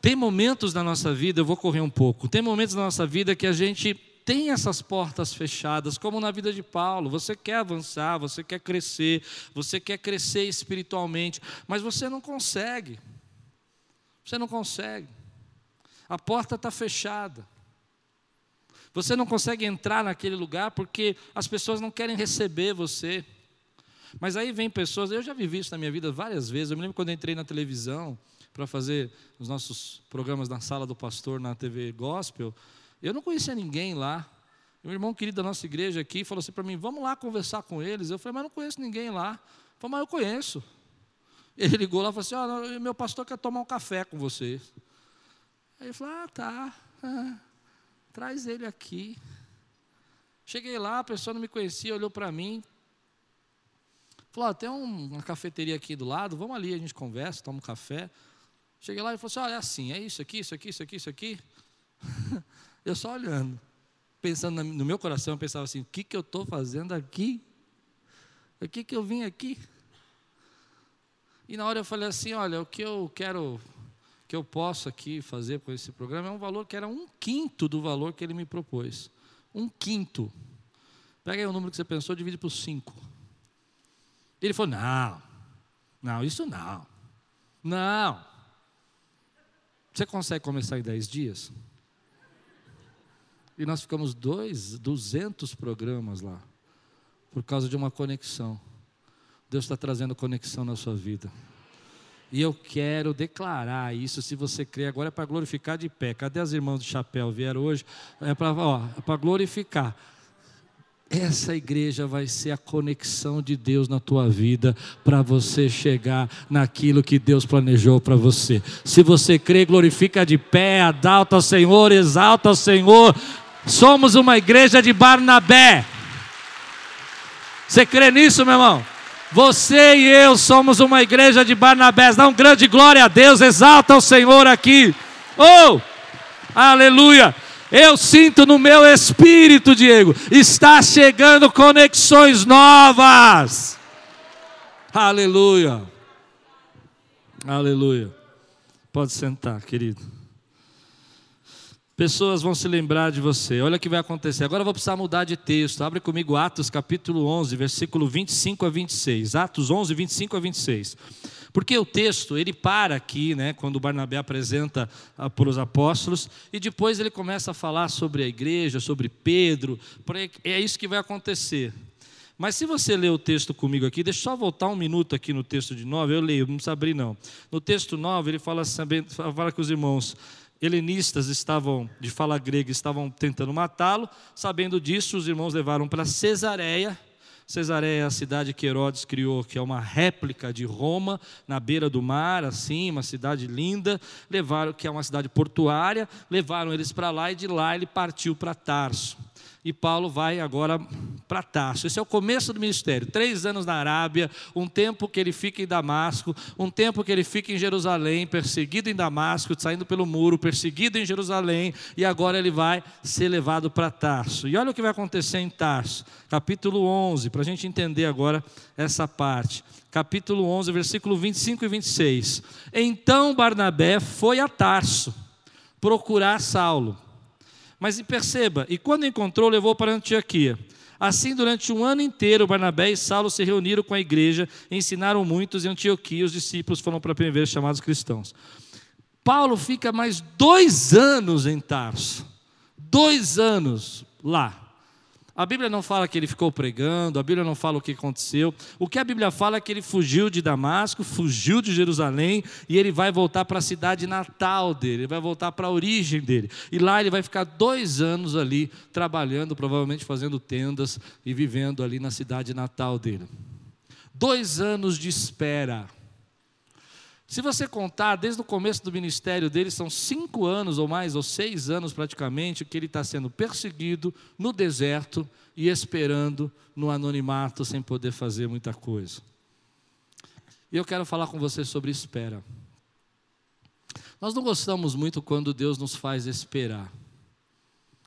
Tem momentos na nossa vida, eu vou correr um pouco, tem momentos na nossa vida que a gente tem essas portas fechadas, como na vida de Paulo. Você quer avançar, você quer crescer, você quer crescer espiritualmente, mas você não consegue. Você não consegue. A porta está fechada. Você não consegue entrar naquele lugar porque as pessoas não querem receber você. Mas aí vem pessoas, eu já vivi isso na minha vida várias vezes. Eu me lembro quando entrei na televisão para fazer os nossos programas na sala do pastor na TV Gospel. Eu não conhecia ninguém lá. Um irmão querido da nossa igreja aqui falou assim para mim: vamos lá conversar com eles. Eu falei, mas não conheço ninguém lá. Eu falei, mas eu conheço. Ele ligou lá e falou assim: oh, meu pastor quer tomar um café com vocês. Aí eu falei, ah, tá. Ah, traz ele aqui. Cheguei lá, a pessoa não me conhecia, olhou para mim. Falou, tem uma cafeteria aqui do lado, vamos ali, a gente conversa, toma um café. Cheguei lá e falou assim: olha, é assim, é isso aqui, isso aqui, isso aqui, isso aqui. Eu só olhando, pensando no meu coração, eu pensava assim: o que, que eu estou fazendo aqui? O que, que eu vim aqui? E na hora eu falei assim: olha, o que eu quero, que eu posso aqui fazer com esse programa é um valor que era um quinto do valor que ele me propôs. Um quinto. Pega aí o número que você pensou, divide por cinco. Ele falou: não, não, isso não. Não. Você consegue começar em dez dias? E nós ficamos dois, 200 programas lá, por causa de uma conexão. Deus está trazendo conexão na sua vida. E eu quero declarar isso, se você crê, agora é para glorificar de pé. Cadê as irmãs do chapéu? Vieram hoje? É para é glorificar. Essa igreja vai ser a conexão de Deus na tua vida para você chegar naquilo que Deus planejou para você. Se você crê, glorifica de pé, adalta ao Senhor, exalta ao Senhor, Somos uma igreja de Barnabé. Você crê nisso, meu irmão? Você e eu somos uma igreja de Barnabé. Dá um grande glória a Deus, exalta o Senhor aqui. Oh! Aleluia! Eu sinto no meu espírito, Diego, está chegando conexões novas. Aleluia. Aleluia. Pode sentar, querido. Pessoas vão se lembrar de você. Olha o que vai acontecer. Agora eu vou precisar mudar de texto. Abre comigo Atos capítulo 11, versículo 25 a 26. Atos 11, 25 a 26. Porque o texto, ele para aqui, né, quando Barnabé apresenta ah, para os apóstolos, e depois ele começa a falar sobre a igreja, sobre Pedro. É isso que vai acontecer. Mas se você ler o texto comigo aqui, deixa eu só voltar um minuto aqui no texto de 9, eu leio, não precisa abrir não. No texto 9, ele fala, fala que os irmãos helenistas estavam, de fala grega, estavam tentando matá-lo. Sabendo disso, os irmãos levaram para Cesareia. Cesareia é a cidade que Herodes criou, que é uma réplica de Roma, na beira do mar, assim, uma cidade linda. Levaram, que é uma cidade portuária, levaram eles para lá e de lá ele partiu para Tarso e Paulo vai agora para Tarso. Esse é o começo do ministério. Três anos na Arábia, um tempo que ele fica em Damasco, um tempo que ele fica em Jerusalém, perseguido em Damasco, saindo pelo muro, perseguido em Jerusalém, e agora ele vai ser levado para Tarso. E olha o que vai acontecer em Tarso, capítulo 11, para a gente entender agora essa parte. Capítulo 11, versículo 25 e 26. Então Barnabé foi a Tarso procurar Saulo mas perceba, e quando encontrou, levou para Antioquia. Assim, durante um ano inteiro, Barnabé e Saulo se reuniram com a igreja, ensinaram muitos, e Antioquia os discípulos foram para a primeira vez chamados cristãos. Paulo fica mais dois anos em Tarso, dois anos lá. A Bíblia não fala que ele ficou pregando, a Bíblia não fala o que aconteceu. O que a Bíblia fala é que ele fugiu de Damasco, fugiu de Jerusalém e ele vai voltar para a cidade natal dele, ele vai voltar para a origem dele. E lá ele vai ficar dois anos ali trabalhando, provavelmente fazendo tendas e vivendo ali na cidade natal dele. Dois anos de espera. Se você contar, desde o começo do ministério dele, são cinco anos ou mais, ou seis anos praticamente, que ele está sendo perseguido no deserto e esperando no anonimato, sem poder fazer muita coisa. E eu quero falar com você sobre espera. Nós não gostamos muito quando Deus nos faz esperar.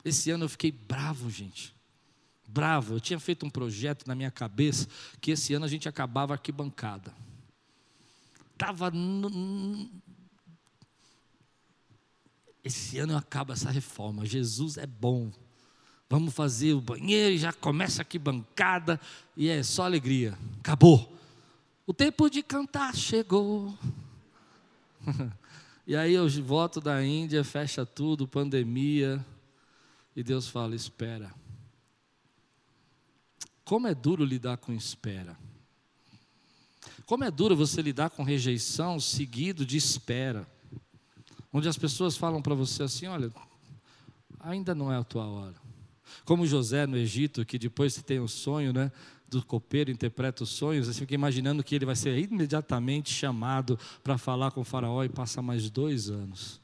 Esse ano eu fiquei bravo, gente. Bravo. Eu tinha feito um projeto na minha cabeça que esse ano a gente acabava arquibancada. Estava. Esse ano acaba essa reforma. Jesus é bom. Vamos fazer o banheiro e já começa aqui bancada e é só alegria. Acabou. O tempo de cantar chegou. e aí eu volto da Índia, fecha tudo, pandemia. E Deus fala: espera. Como é duro lidar com espera. Como é duro você lidar com rejeição seguido de espera. Onde as pessoas falam para você assim: olha, ainda não é a tua hora. Como José no Egito, que depois tem o sonho, né? Do copeiro interpreta os sonhos, você fica imaginando que ele vai ser imediatamente chamado para falar com o faraó e passa mais dois anos.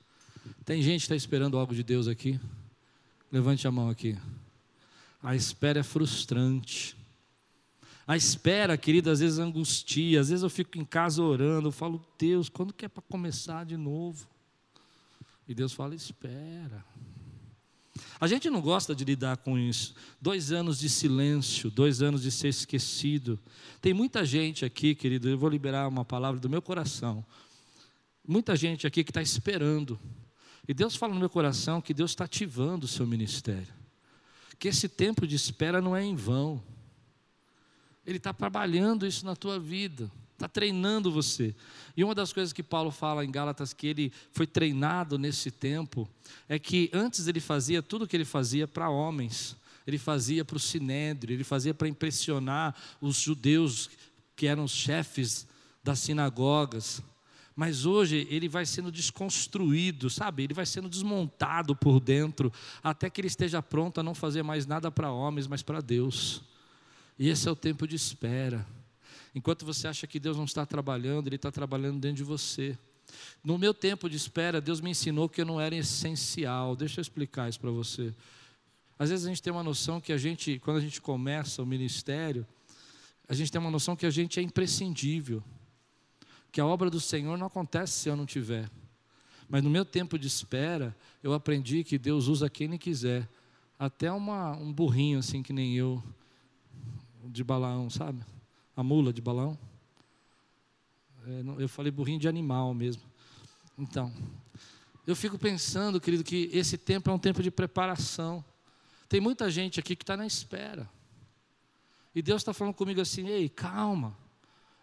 Tem gente que está esperando algo de Deus aqui? Levante a mão aqui. A espera é frustrante. A espera, querida, às vezes angustia. Às vezes eu fico em casa orando, eu falo, Deus, quando que é para começar de novo? E Deus fala, espera. A gente não gosta de lidar com isso. Dois anos de silêncio, dois anos de ser esquecido. Tem muita gente aqui, querido, eu vou liberar uma palavra do meu coração. Muita gente aqui que está esperando. E Deus fala no meu coração que Deus está ativando o seu ministério. Que esse tempo de espera não é em vão. Ele está trabalhando isso na tua vida, está treinando você. E uma das coisas que Paulo fala em Gálatas que ele foi treinado nesse tempo é que antes ele fazia tudo o que ele fazia para homens. Ele fazia para o sinédrio, ele fazia para impressionar os judeus que eram os chefes das sinagogas. Mas hoje ele vai sendo desconstruído, sabe? Ele vai sendo desmontado por dentro, até que ele esteja pronto a não fazer mais nada para homens, mas para Deus. E esse é o tempo de espera. Enquanto você acha que Deus não está trabalhando, Ele está trabalhando dentro de você. No meu tempo de espera, Deus me ensinou que eu não era essencial. Deixa eu explicar isso para você. Às vezes a gente tem uma noção que a gente, quando a gente começa o ministério, a gente tem uma noção que a gente é imprescindível. Que a obra do Senhor não acontece se eu não tiver. Mas no meu tempo de espera, eu aprendi que Deus usa quem Ele quiser. Até uma, um burrinho assim que nem eu de Balaão, sabe? A mula de Balaão. É, eu falei burrinho de animal mesmo. Então, eu fico pensando, querido, que esse tempo é um tempo de preparação. Tem muita gente aqui que está na espera. E Deus está falando comigo assim: ei, calma.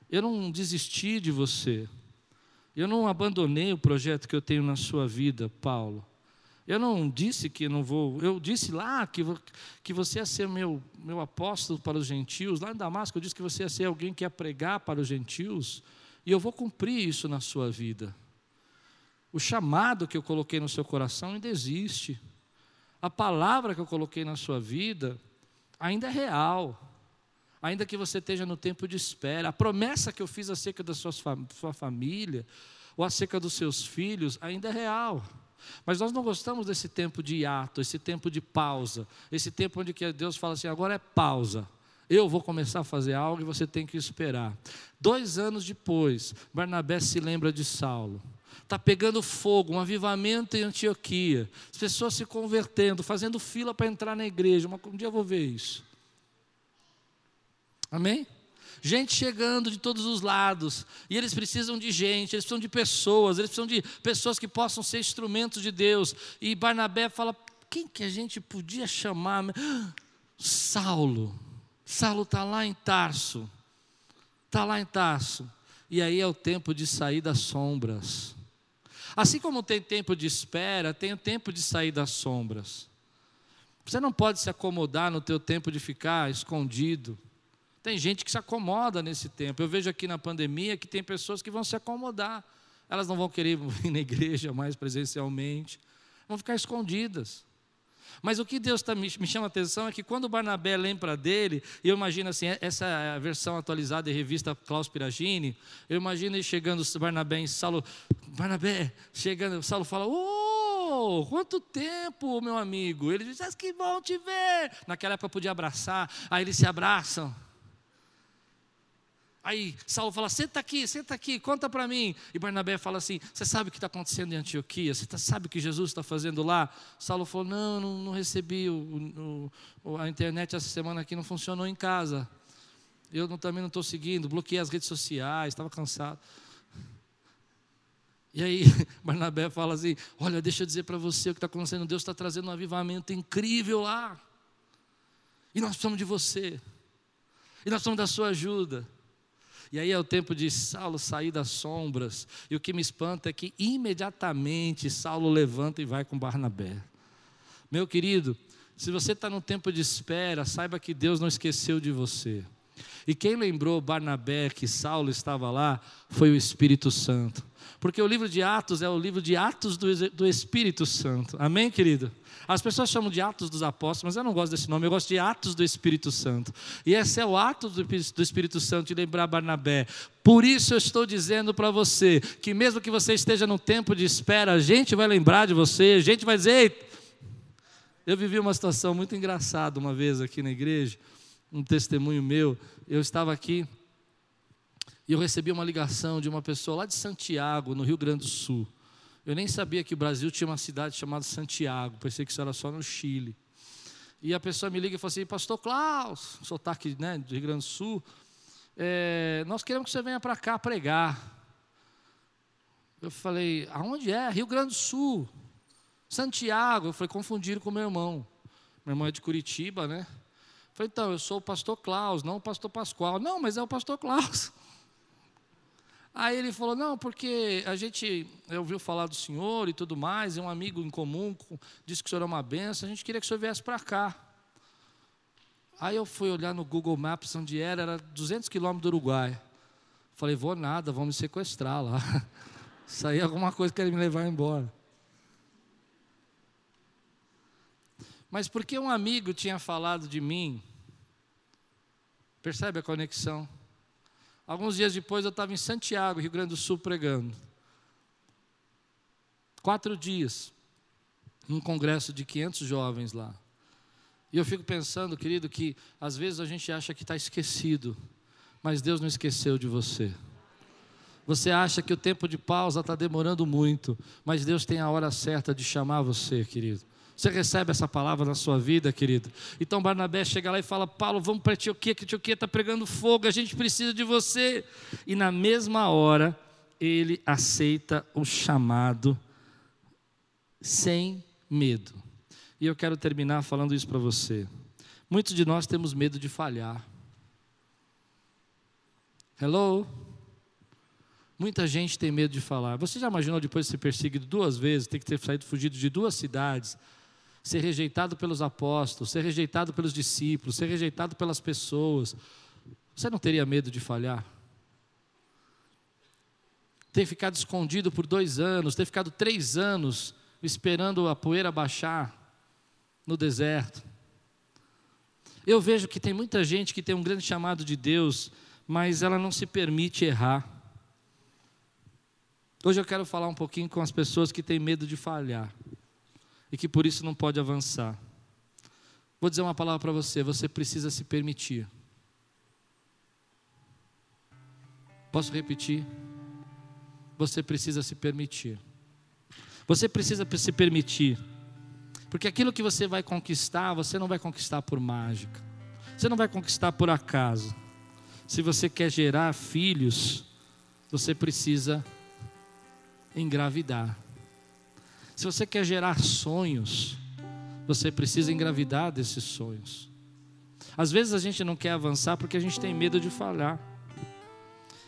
Eu não desisti de você. Eu não abandonei o projeto que eu tenho na sua vida, Paulo. Eu não disse que não vou, eu disse lá que, que você ia ser meu, meu apóstolo para os gentios. Lá em Damasco eu disse que você ia ser alguém que ia pregar para os gentios. E eu vou cumprir isso na sua vida. O chamado que eu coloquei no seu coração ainda existe. A palavra que eu coloquei na sua vida ainda é real. Ainda que você esteja no tempo de espera. A promessa que eu fiz acerca da sua, sua família, ou acerca dos seus filhos, ainda é real. Mas nós não gostamos desse tempo de hiato, esse tempo de pausa, esse tempo onde Deus fala assim: agora é pausa. Eu vou começar a fazer algo e você tem que esperar. Dois anos depois, Barnabé se lembra de Saulo. Está pegando fogo, um avivamento em Antioquia. As pessoas se convertendo, fazendo fila para entrar na igreja. Um dia eu vou ver isso. Amém? Gente chegando de todos os lados, e eles precisam de gente, eles precisam de pessoas, eles precisam de pessoas que possam ser instrumentos de Deus. E Barnabé fala: quem que a gente podia chamar? Saulo. Saulo está lá em Tarso. Está lá em Tarso. E aí é o tempo de sair das sombras. Assim como tem tempo de espera, tem o tempo de sair das sombras. Você não pode se acomodar no teu tempo de ficar escondido. Tem gente que se acomoda nesse tempo. Eu vejo aqui na pandemia que tem pessoas que vão se acomodar. Elas não vão querer ir na igreja mais presencialmente. Vão ficar escondidas. Mas o que Deus tá, me, chama a atenção é que quando Barnabé lembra dele, eu imagino assim, essa é a versão atualizada e revista Klaus Piragini, eu imagino ele chegando, Barnabé em Saulo, Barnabé, chegando, Saulo fala, oh, quanto tempo, meu amigo. Ele diz, que bom te ver. Naquela época podia abraçar, aí eles se abraçam. Aí Saulo fala: senta aqui, senta aqui, conta para mim. E Barnabé fala assim: Você sabe o que está acontecendo em Antioquia? Você tá, sabe o que Jesus está fazendo lá? Saulo falou: Não, não, não recebi. O, o, a internet essa semana aqui não funcionou em casa. Eu não, também não estou seguindo, bloqueei as redes sociais, estava cansado. E aí, Barnabé fala assim: Olha, deixa eu dizer para você o que está acontecendo. Deus está trazendo um avivamento incrível lá. E nós precisamos de você. E nós precisamos da sua ajuda. E aí é o tempo de Saulo sair das sombras. E o que me espanta é que imediatamente Saulo levanta e vai com Barnabé. Meu querido, se você está no tempo de espera, saiba que Deus não esqueceu de você. E quem lembrou Barnabé que Saulo estava lá foi o Espírito Santo. Porque o livro de Atos é o livro de Atos do, do Espírito Santo. Amém, querido? As pessoas chamam de Atos dos Apóstolos, mas eu não gosto desse nome, eu gosto de Atos do Espírito Santo. E esse é o ato do Espírito Santo de lembrar Barnabé. Por isso eu estou dizendo para você que mesmo que você esteja no tempo de espera, a gente vai lembrar de você, a gente vai dizer, eu vivi uma situação muito engraçada uma vez aqui na igreja, um testemunho meu. Eu estava aqui e eu recebi uma ligação de uma pessoa lá de Santiago, no Rio Grande do Sul. Eu nem sabia que o Brasil tinha uma cidade chamada Santiago, pensei que isso era só no Chile. E a pessoa me liga e fala assim: Pastor Klaus, sotaque né, do Rio Grande do Sul, é, nós queremos que você venha para cá pregar. Eu falei: Aonde é? Rio Grande do Sul, Santiago. Eu falei: Confundiram com meu irmão. Meu irmão é de Curitiba, né? Falei: Então, eu sou o pastor Klaus, não o pastor Pascoal. Não, mas é o pastor Klaus. Aí ele falou: Não, porque a gente ouviu falar do senhor e tudo mais, e um amigo em comum disse que o senhor é uma benção, a gente queria que o senhor viesse para cá. Aí eu fui olhar no Google Maps onde era, era 200 quilômetros do Uruguai. Falei: Vou nada, vão me sequestrar lá. Sair alguma coisa que querem me levar embora. Mas porque um amigo tinha falado de mim, percebe a conexão? Alguns dias depois eu estava em Santiago, Rio Grande do Sul, pregando. Quatro dias, num congresso de 500 jovens lá. E eu fico pensando, querido, que às vezes a gente acha que está esquecido, mas Deus não esqueceu de você. Você acha que o tempo de pausa está demorando muito, mas Deus tem a hora certa de chamar você, querido. Você recebe essa palavra na sua vida, querido? Então Barnabé chega lá e fala: Paulo, vamos para Antioquia, que Antioquia está pregando fogo, a gente precisa de você. E na mesma hora, ele aceita o chamado sem medo. E eu quero terminar falando isso para você. Muitos de nós temos medo de falhar. Hello? Muita gente tem medo de falar. Você já imaginou depois de ser perseguido duas vezes, ter que ter saído fugido de duas cidades, ser rejeitado pelos apóstolos, ser rejeitado pelos discípulos, ser rejeitado pelas pessoas, você não teria medo de falhar? Ter ficado escondido por dois anos, ter ficado três anos esperando a poeira baixar no deserto. Eu vejo que tem muita gente que tem um grande chamado de Deus, mas ela não se permite errar. Hoje eu quero falar um pouquinho com as pessoas que têm medo de falhar e que por isso não pode avançar. Vou dizer uma palavra para você: você precisa se permitir. Posso repetir? Você precisa se permitir. Você precisa se permitir. Porque aquilo que você vai conquistar, você não vai conquistar por mágica. Você não vai conquistar por acaso. Se você quer gerar filhos, você precisa engravidar. Se você quer gerar sonhos, você precisa engravidar desses sonhos. Às vezes a gente não quer avançar porque a gente tem medo de falhar.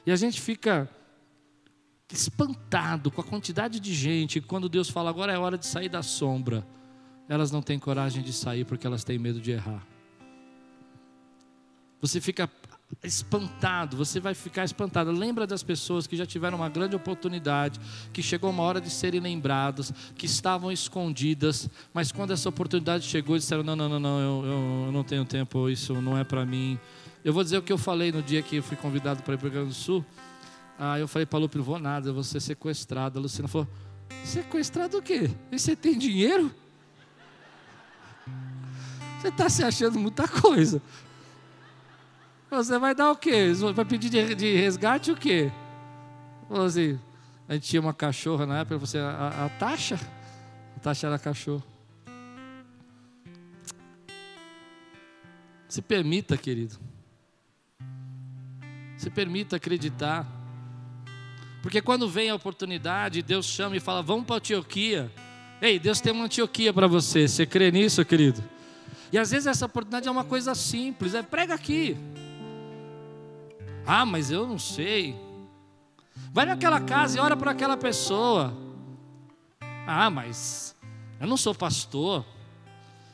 E a gente fica espantado com a quantidade de gente quando Deus fala agora é hora de sair da sombra, elas não têm coragem de sair porque elas têm medo de errar. Você fica espantado, você vai ficar espantado. Lembra das pessoas que já tiveram uma grande oportunidade, que chegou uma hora de serem lembradas, que estavam escondidas, mas quando essa oportunidade chegou, disseram: Não, não, não, não, eu, eu, não tenho tempo, isso não é para mim. Eu vou dizer o que eu falei no dia que fui convidado para ir para o Rio Grande do Sul. Ah, eu falei para Lupe: Não vou nada, eu vou ser sequestrado. A Luciana falou: Sequestrado o quê? E você tem dinheiro? Você está se achando muita coisa. Você vai dar o quê? Vai pedir de, de resgate o quê? Falou assim, a gente tinha uma cachorra na época, você, a, a taxa? A taxa era cachorro. Se permita, querido. Se permita acreditar. Porque quando vem a oportunidade, Deus chama e fala: Vamos para Antioquia. Ei, Deus tem uma Antioquia para você. Você crê nisso, querido? E às vezes essa oportunidade é uma coisa simples: é prega aqui. Ah, mas eu não sei. Vai naquela casa e ora para aquela pessoa. Ah, mas eu não sou pastor.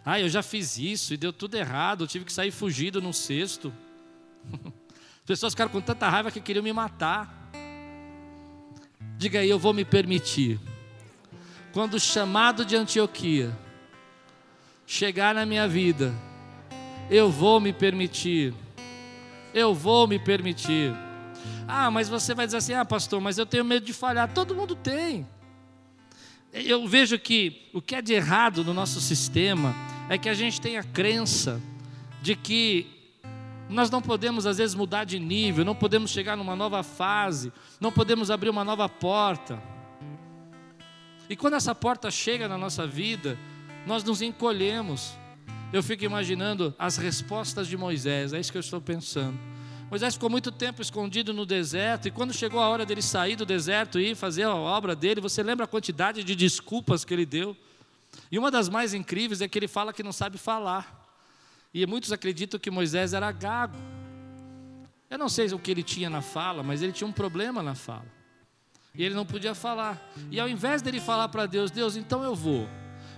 Ah, eu já fiz isso e deu tudo errado. Eu tive que sair fugido num cesto. As pessoas ficaram com tanta raiva que queriam me matar. Diga aí, eu vou me permitir. Quando o chamado de Antioquia chegar na minha vida, eu vou me permitir eu vou me permitir. Ah, mas você vai dizer assim: ah, pastor, mas eu tenho medo de falhar. Todo mundo tem. Eu vejo que o que é de errado no nosso sistema é que a gente tem a crença de que nós não podemos, às vezes, mudar de nível, não podemos chegar numa nova fase, não podemos abrir uma nova porta. E quando essa porta chega na nossa vida, nós nos encolhemos. Eu fico imaginando as respostas de Moisés, é isso que eu estou pensando. Moisés ficou muito tempo escondido no deserto, e quando chegou a hora dele sair do deserto e ir fazer a obra dele, você lembra a quantidade de desculpas que ele deu? E uma das mais incríveis é que ele fala que não sabe falar. E muitos acreditam que Moisés era gago. Eu não sei o que ele tinha na fala, mas ele tinha um problema na fala. E ele não podia falar. E ao invés dele falar para Deus, Deus, então eu vou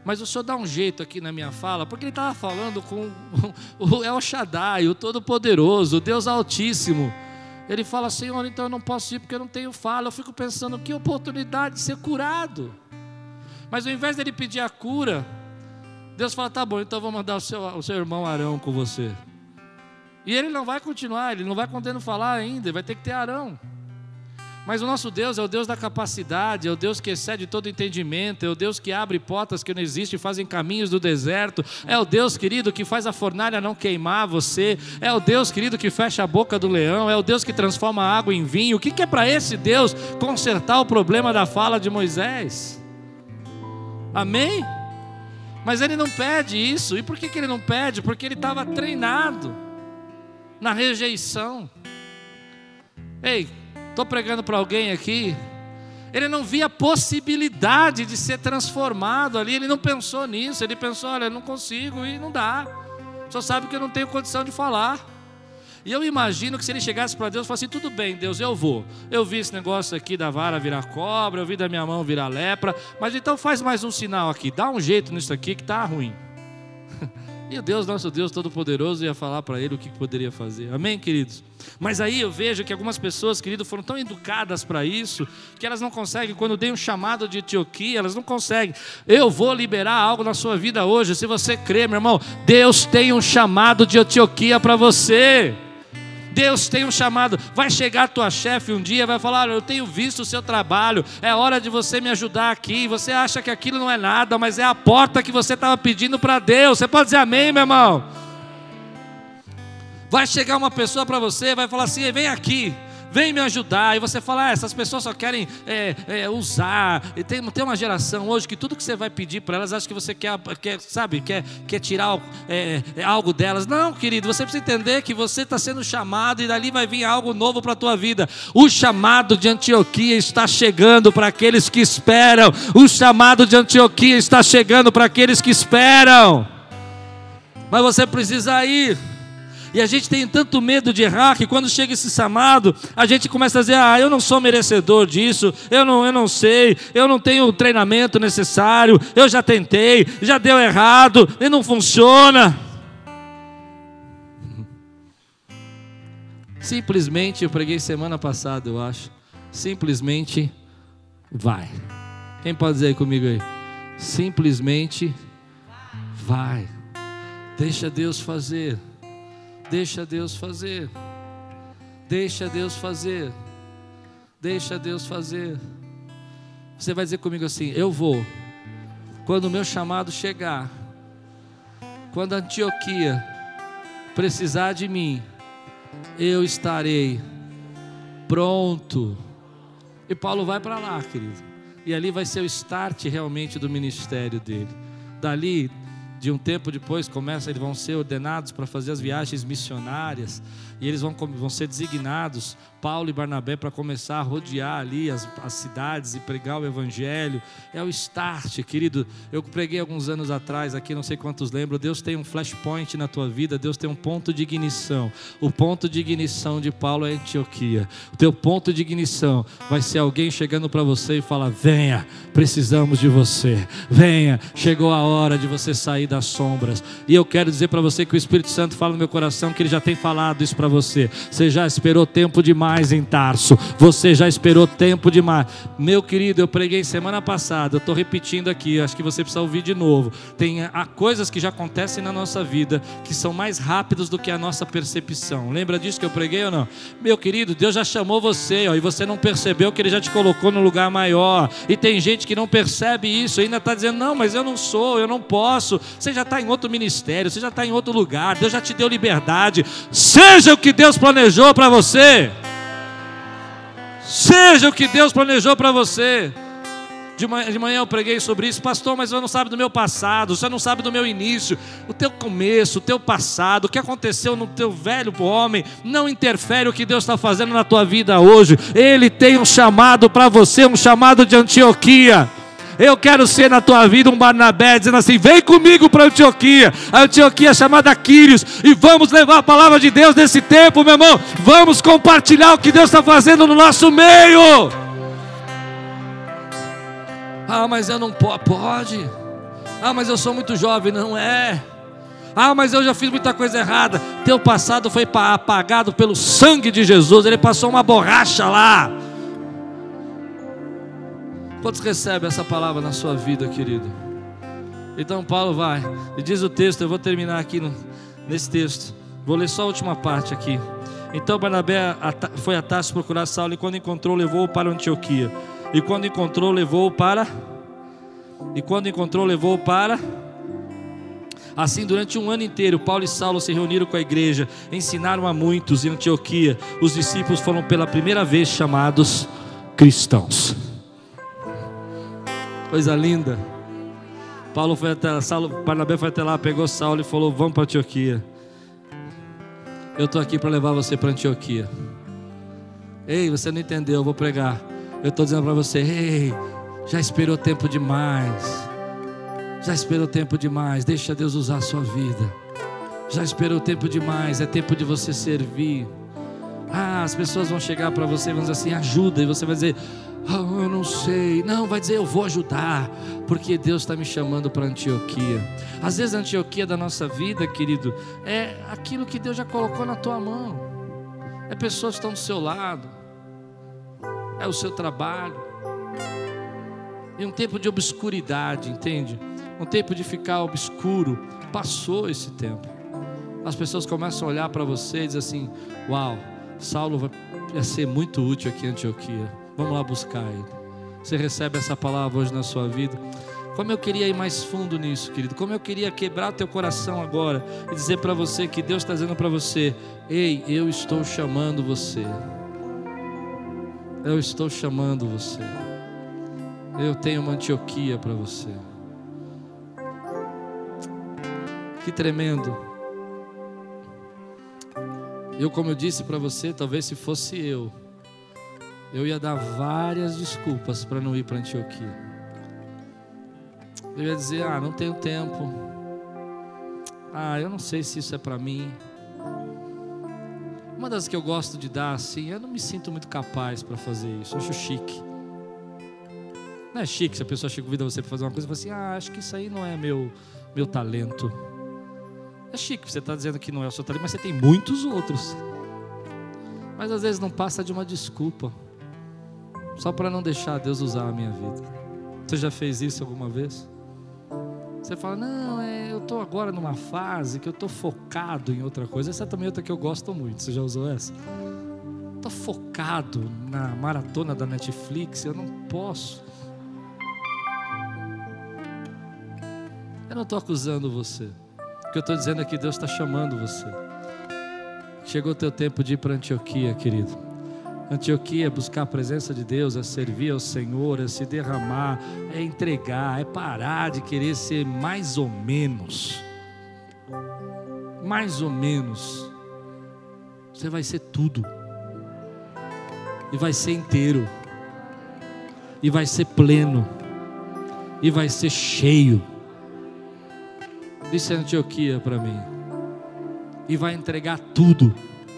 mas o senhor dá um jeito aqui na minha fala, porque ele estava falando com o El Shaddai, o Todo-Poderoso, o Deus Altíssimo. Ele fala, Senhor, então eu não posso ir porque eu não tenho fala. Eu fico pensando, que oportunidade de ser curado. Mas ao invés dele pedir a cura, Deus fala, tá bom, então eu vou mandar o seu, o seu irmão Arão com você. E ele não vai continuar, ele não vai contendo falar ainda, vai ter que ter Arão. Mas o nosso Deus é o Deus da capacidade, é o Deus que excede todo entendimento, é o Deus que abre portas que não existem, fazem caminhos do deserto, é o Deus, querido, que faz a fornalha não queimar você, é o Deus, querido, que fecha a boca do leão, é o Deus que transforma a água em vinho. O que é para esse Deus consertar o problema da fala de Moisés? Amém? Mas ele não pede isso. E por que, que ele não pede? Porque ele estava treinado na rejeição. Ei, Estou pregando para alguém aqui. Ele não via possibilidade de ser transformado ali, ele não pensou nisso, ele pensou: olha, não consigo e não dá. Só sabe que eu não tenho condição de falar. E eu imagino que se ele chegasse para Deus e falasse tudo bem, Deus, eu vou. Eu vi esse negócio aqui da vara virar cobra, eu vi da minha mão virar lepra, mas então faz mais um sinal aqui, dá um jeito nisso aqui que está ruim. E o Deus, nosso Deus Todo-Poderoso, ia falar para ele o que poderia fazer. Amém, queridos? Mas aí eu vejo que algumas pessoas, querido, foram tão educadas para isso, que elas não conseguem, quando tem um chamado de Antioquia, elas não conseguem. Eu vou liberar algo na sua vida hoje, se você crê, meu irmão, Deus tem um chamado de Antioquia para você. Deus tem um chamado. Vai chegar tua chefe um dia, vai falar: Eu tenho visto o seu trabalho, é hora de você me ajudar aqui. Você acha que aquilo não é nada, mas é a porta que você estava pedindo para Deus. Você pode dizer amém, meu irmão? Vai chegar uma pessoa para você, vai falar assim: Vem aqui vem me ajudar. E você fala, ah, essas pessoas só querem é, é, usar. E tem, tem uma geração hoje que tudo que você vai pedir para elas, acha que você quer, quer sabe, quer, quer tirar é, é, algo delas. Não, querido, você precisa entender que você está sendo chamado e dali vai vir algo novo para a tua vida. O chamado de Antioquia está chegando para aqueles que esperam. O chamado de Antioquia está chegando para aqueles que esperam. Mas você precisa ir. E a gente tem tanto medo de errar que quando chega esse chamado, a gente começa a dizer: ah, eu não sou merecedor disso, eu não, eu não sei, eu não tenho o treinamento necessário, eu já tentei, já deu errado e não funciona. Simplesmente, eu preguei semana passada, eu acho. Simplesmente vai. Quem pode dizer comigo aí? Simplesmente vai. Deixa Deus fazer. Deixa Deus fazer. Deixa Deus fazer. Deixa Deus fazer. Você vai dizer comigo assim: Eu vou. Quando o meu chamado chegar, quando a Antioquia precisar de mim, eu estarei pronto. E Paulo vai para lá, querido. E ali vai ser o start realmente do ministério dele. Dali de um tempo depois começa, eles vão ser ordenados para fazer as viagens missionárias e eles vão, vão ser designados Paulo e Barnabé para começar a rodear ali as, as cidades e pregar o Evangelho. É o start, querido. Eu preguei alguns anos atrás aqui, não sei quantos lembram. Deus tem um flashpoint na tua vida, Deus tem um ponto de ignição. O ponto de ignição de Paulo é Antioquia. O teu ponto de ignição vai ser alguém chegando para você e falar: Venha, precisamos de você. Venha, chegou a hora de você sair das sombras. E eu quero dizer para você que o Espírito Santo fala no meu coração que ele já tem falado isso para você. Você já esperou tempo demais em Tarso. Você já esperou tempo demais. Meu querido, eu preguei semana passada, eu estou repetindo aqui, acho que você precisa ouvir de novo. Tem há coisas que já acontecem na nossa vida que são mais rápidas do que a nossa percepção. Lembra disso que eu preguei ou não? Meu querido, Deus já chamou você, ó, e você não percebeu que Ele já te colocou no lugar maior. E tem gente que não percebe isso, ainda está dizendo, não, mas eu não sou, eu não posso. Você já está em outro ministério, você já está em outro lugar, Deus já te deu liberdade. Seja o que Deus planejou para você. Seja o que Deus planejou para você. De manhã, de manhã, eu preguei sobre isso, pastor, mas você não sabe do meu passado, você não sabe do meu início, o teu começo, o teu passado, o que aconteceu no teu velho homem, não interfere o que Deus está fazendo na tua vida hoje. Ele tem um chamado para você, um chamado de Antioquia. Eu quero ser na tua vida um Barnabé dizendo assim: vem comigo para Antioquia, a Antioquia chamada Quírios, e vamos levar a palavra de Deus nesse tempo, meu irmão. Vamos compartilhar o que Deus está fazendo no nosso meio. Ah, mas eu não posso. Pode. Ah, mas eu sou muito jovem. Não é. Ah, mas eu já fiz muita coisa errada. Teu passado foi apagado pelo sangue de Jesus. Ele passou uma borracha lá. Quantos recebem essa palavra na sua vida, querido? Então Paulo vai, e diz o texto, eu vou terminar aqui no, nesse texto. Vou ler só a última parte aqui. Então Barnabé foi a Tarso procurar Saulo e quando encontrou, levou-o para Antioquia. E quando encontrou, levou-o para E quando encontrou, levou-o para Assim, durante um ano inteiro, Paulo e Saulo se reuniram com a igreja, ensinaram a muitos em Antioquia. Os discípulos foram pela primeira vez chamados cristãos. Coisa linda. Paulo foi até Saulo, Barnabé foi até lá, pegou Saulo e falou: Vamos para Antioquia. Eu estou aqui para levar você para Antioquia. Ei, você não entendeu, eu vou pregar. Eu estou dizendo para você: Ei, já esperou tempo demais. Já esperou tempo demais. Deixa Deus usar a sua vida. Já esperou tempo demais. É tempo de você servir. Ah, as pessoas vão chegar para você e vão dizer assim: ajuda. E você vai dizer: oh, eu não sei. Não, vai dizer, eu vou ajudar, porque Deus está me chamando para Antioquia. Às vezes a Antioquia da nossa vida, querido, é aquilo que Deus já colocou na tua mão. É pessoas que estão do seu lado. É o seu trabalho. E um tempo de obscuridade, entende? Um tempo de ficar obscuro. Passou esse tempo. As pessoas começam a olhar para você e dizem assim: Uau, Saulo vai ser muito útil aqui em Antioquia. Vamos lá buscar Ele. Você recebe essa palavra hoje na sua vida. Como eu queria ir mais fundo nisso, querido. Como eu queria quebrar teu coração agora e dizer para você que Deus está dizendo para você: Ei, eu estou chamando você. Eu estou chamando você. Eu tenho uma Antioquia para você. Que tremendo. Eu, como eu disse para você, talvez se fosse eu, eu ia dar várias desculpas para não ir para Antioquia. Eu ia dizer: ah, não tenho tempo. Ah, eu não sei se isso é para mim. Uma das que eu gosto de dar assim, eu não me sinto muito capaz para fazer isso. Eu acho chique. Não é chique se a pessoa chega convida você para fazer uma coisa e fala assim: ah, acho que isso aí não é meu, meu talento. É chique você está dizendo que não é o seu talento, mas você tem muitos outros. Mas às vezes não passa de uma desculpa, só para não deixar Deus usar a minha vida. Você já fez isso alguma vez? Você fala, não, é, eu estou agora numa fase que eu estou focado em outra coisa. Essa é também outra que eu gosto muito. Você já usou essa? Estou focado na maratona da Netflix, eu não posso. Eu não estou acusando você. Que eu estou dizendo é que Deus está chamando você. Chegou o teu tempo de ir para Antioquia, querido. Antioquia é buscar a presença de Deus, é servir ao Senhor, é se derramar, é entregar, é parar de querer ser mais ou menos. Mais ou menos. Você vai ser tudo. E vai ser inteiro. E vai ser pleno. E vai ser cheio. É Antioquia para mim. E vai entregar tudo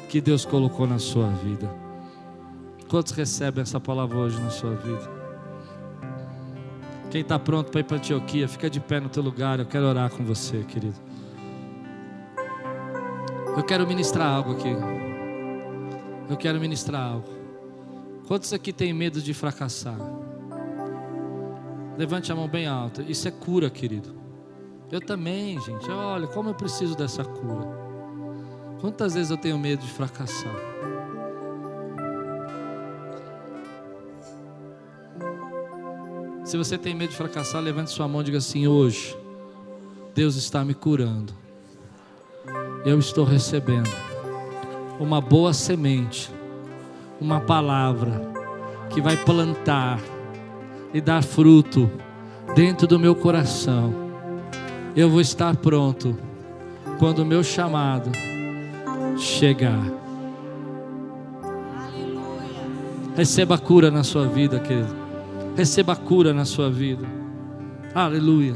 que Deus colocou na sua vida. Quantos recebem essa palavra hoje na sua vida? Quem está pronto para ir para Antioquia, fica de pé no teu lugar. Eu quero orar com você, querido. Eu quero ministrar algo aqui. Eu quero ministrar algo. Quantos aqui têm medo de fracassar? Levante a mão bem alta. Isso é cura, querido. Eu também, gente. Olha, como eu preciso dessa cura. Quantas vezes eu tenho medo de fracassar? Se você tem medo de fracassar, levante sua mão e diga assim: hoje, Deus está me curando. Eu estou recebendo uma boa semente, uma palavra que vai plantar e dar fruto dentro do meu coração. Eu vou estar pronto quando o meu chamado chegar. Receba cura na sua vida, querido receba cura na sua vida. Aleluia.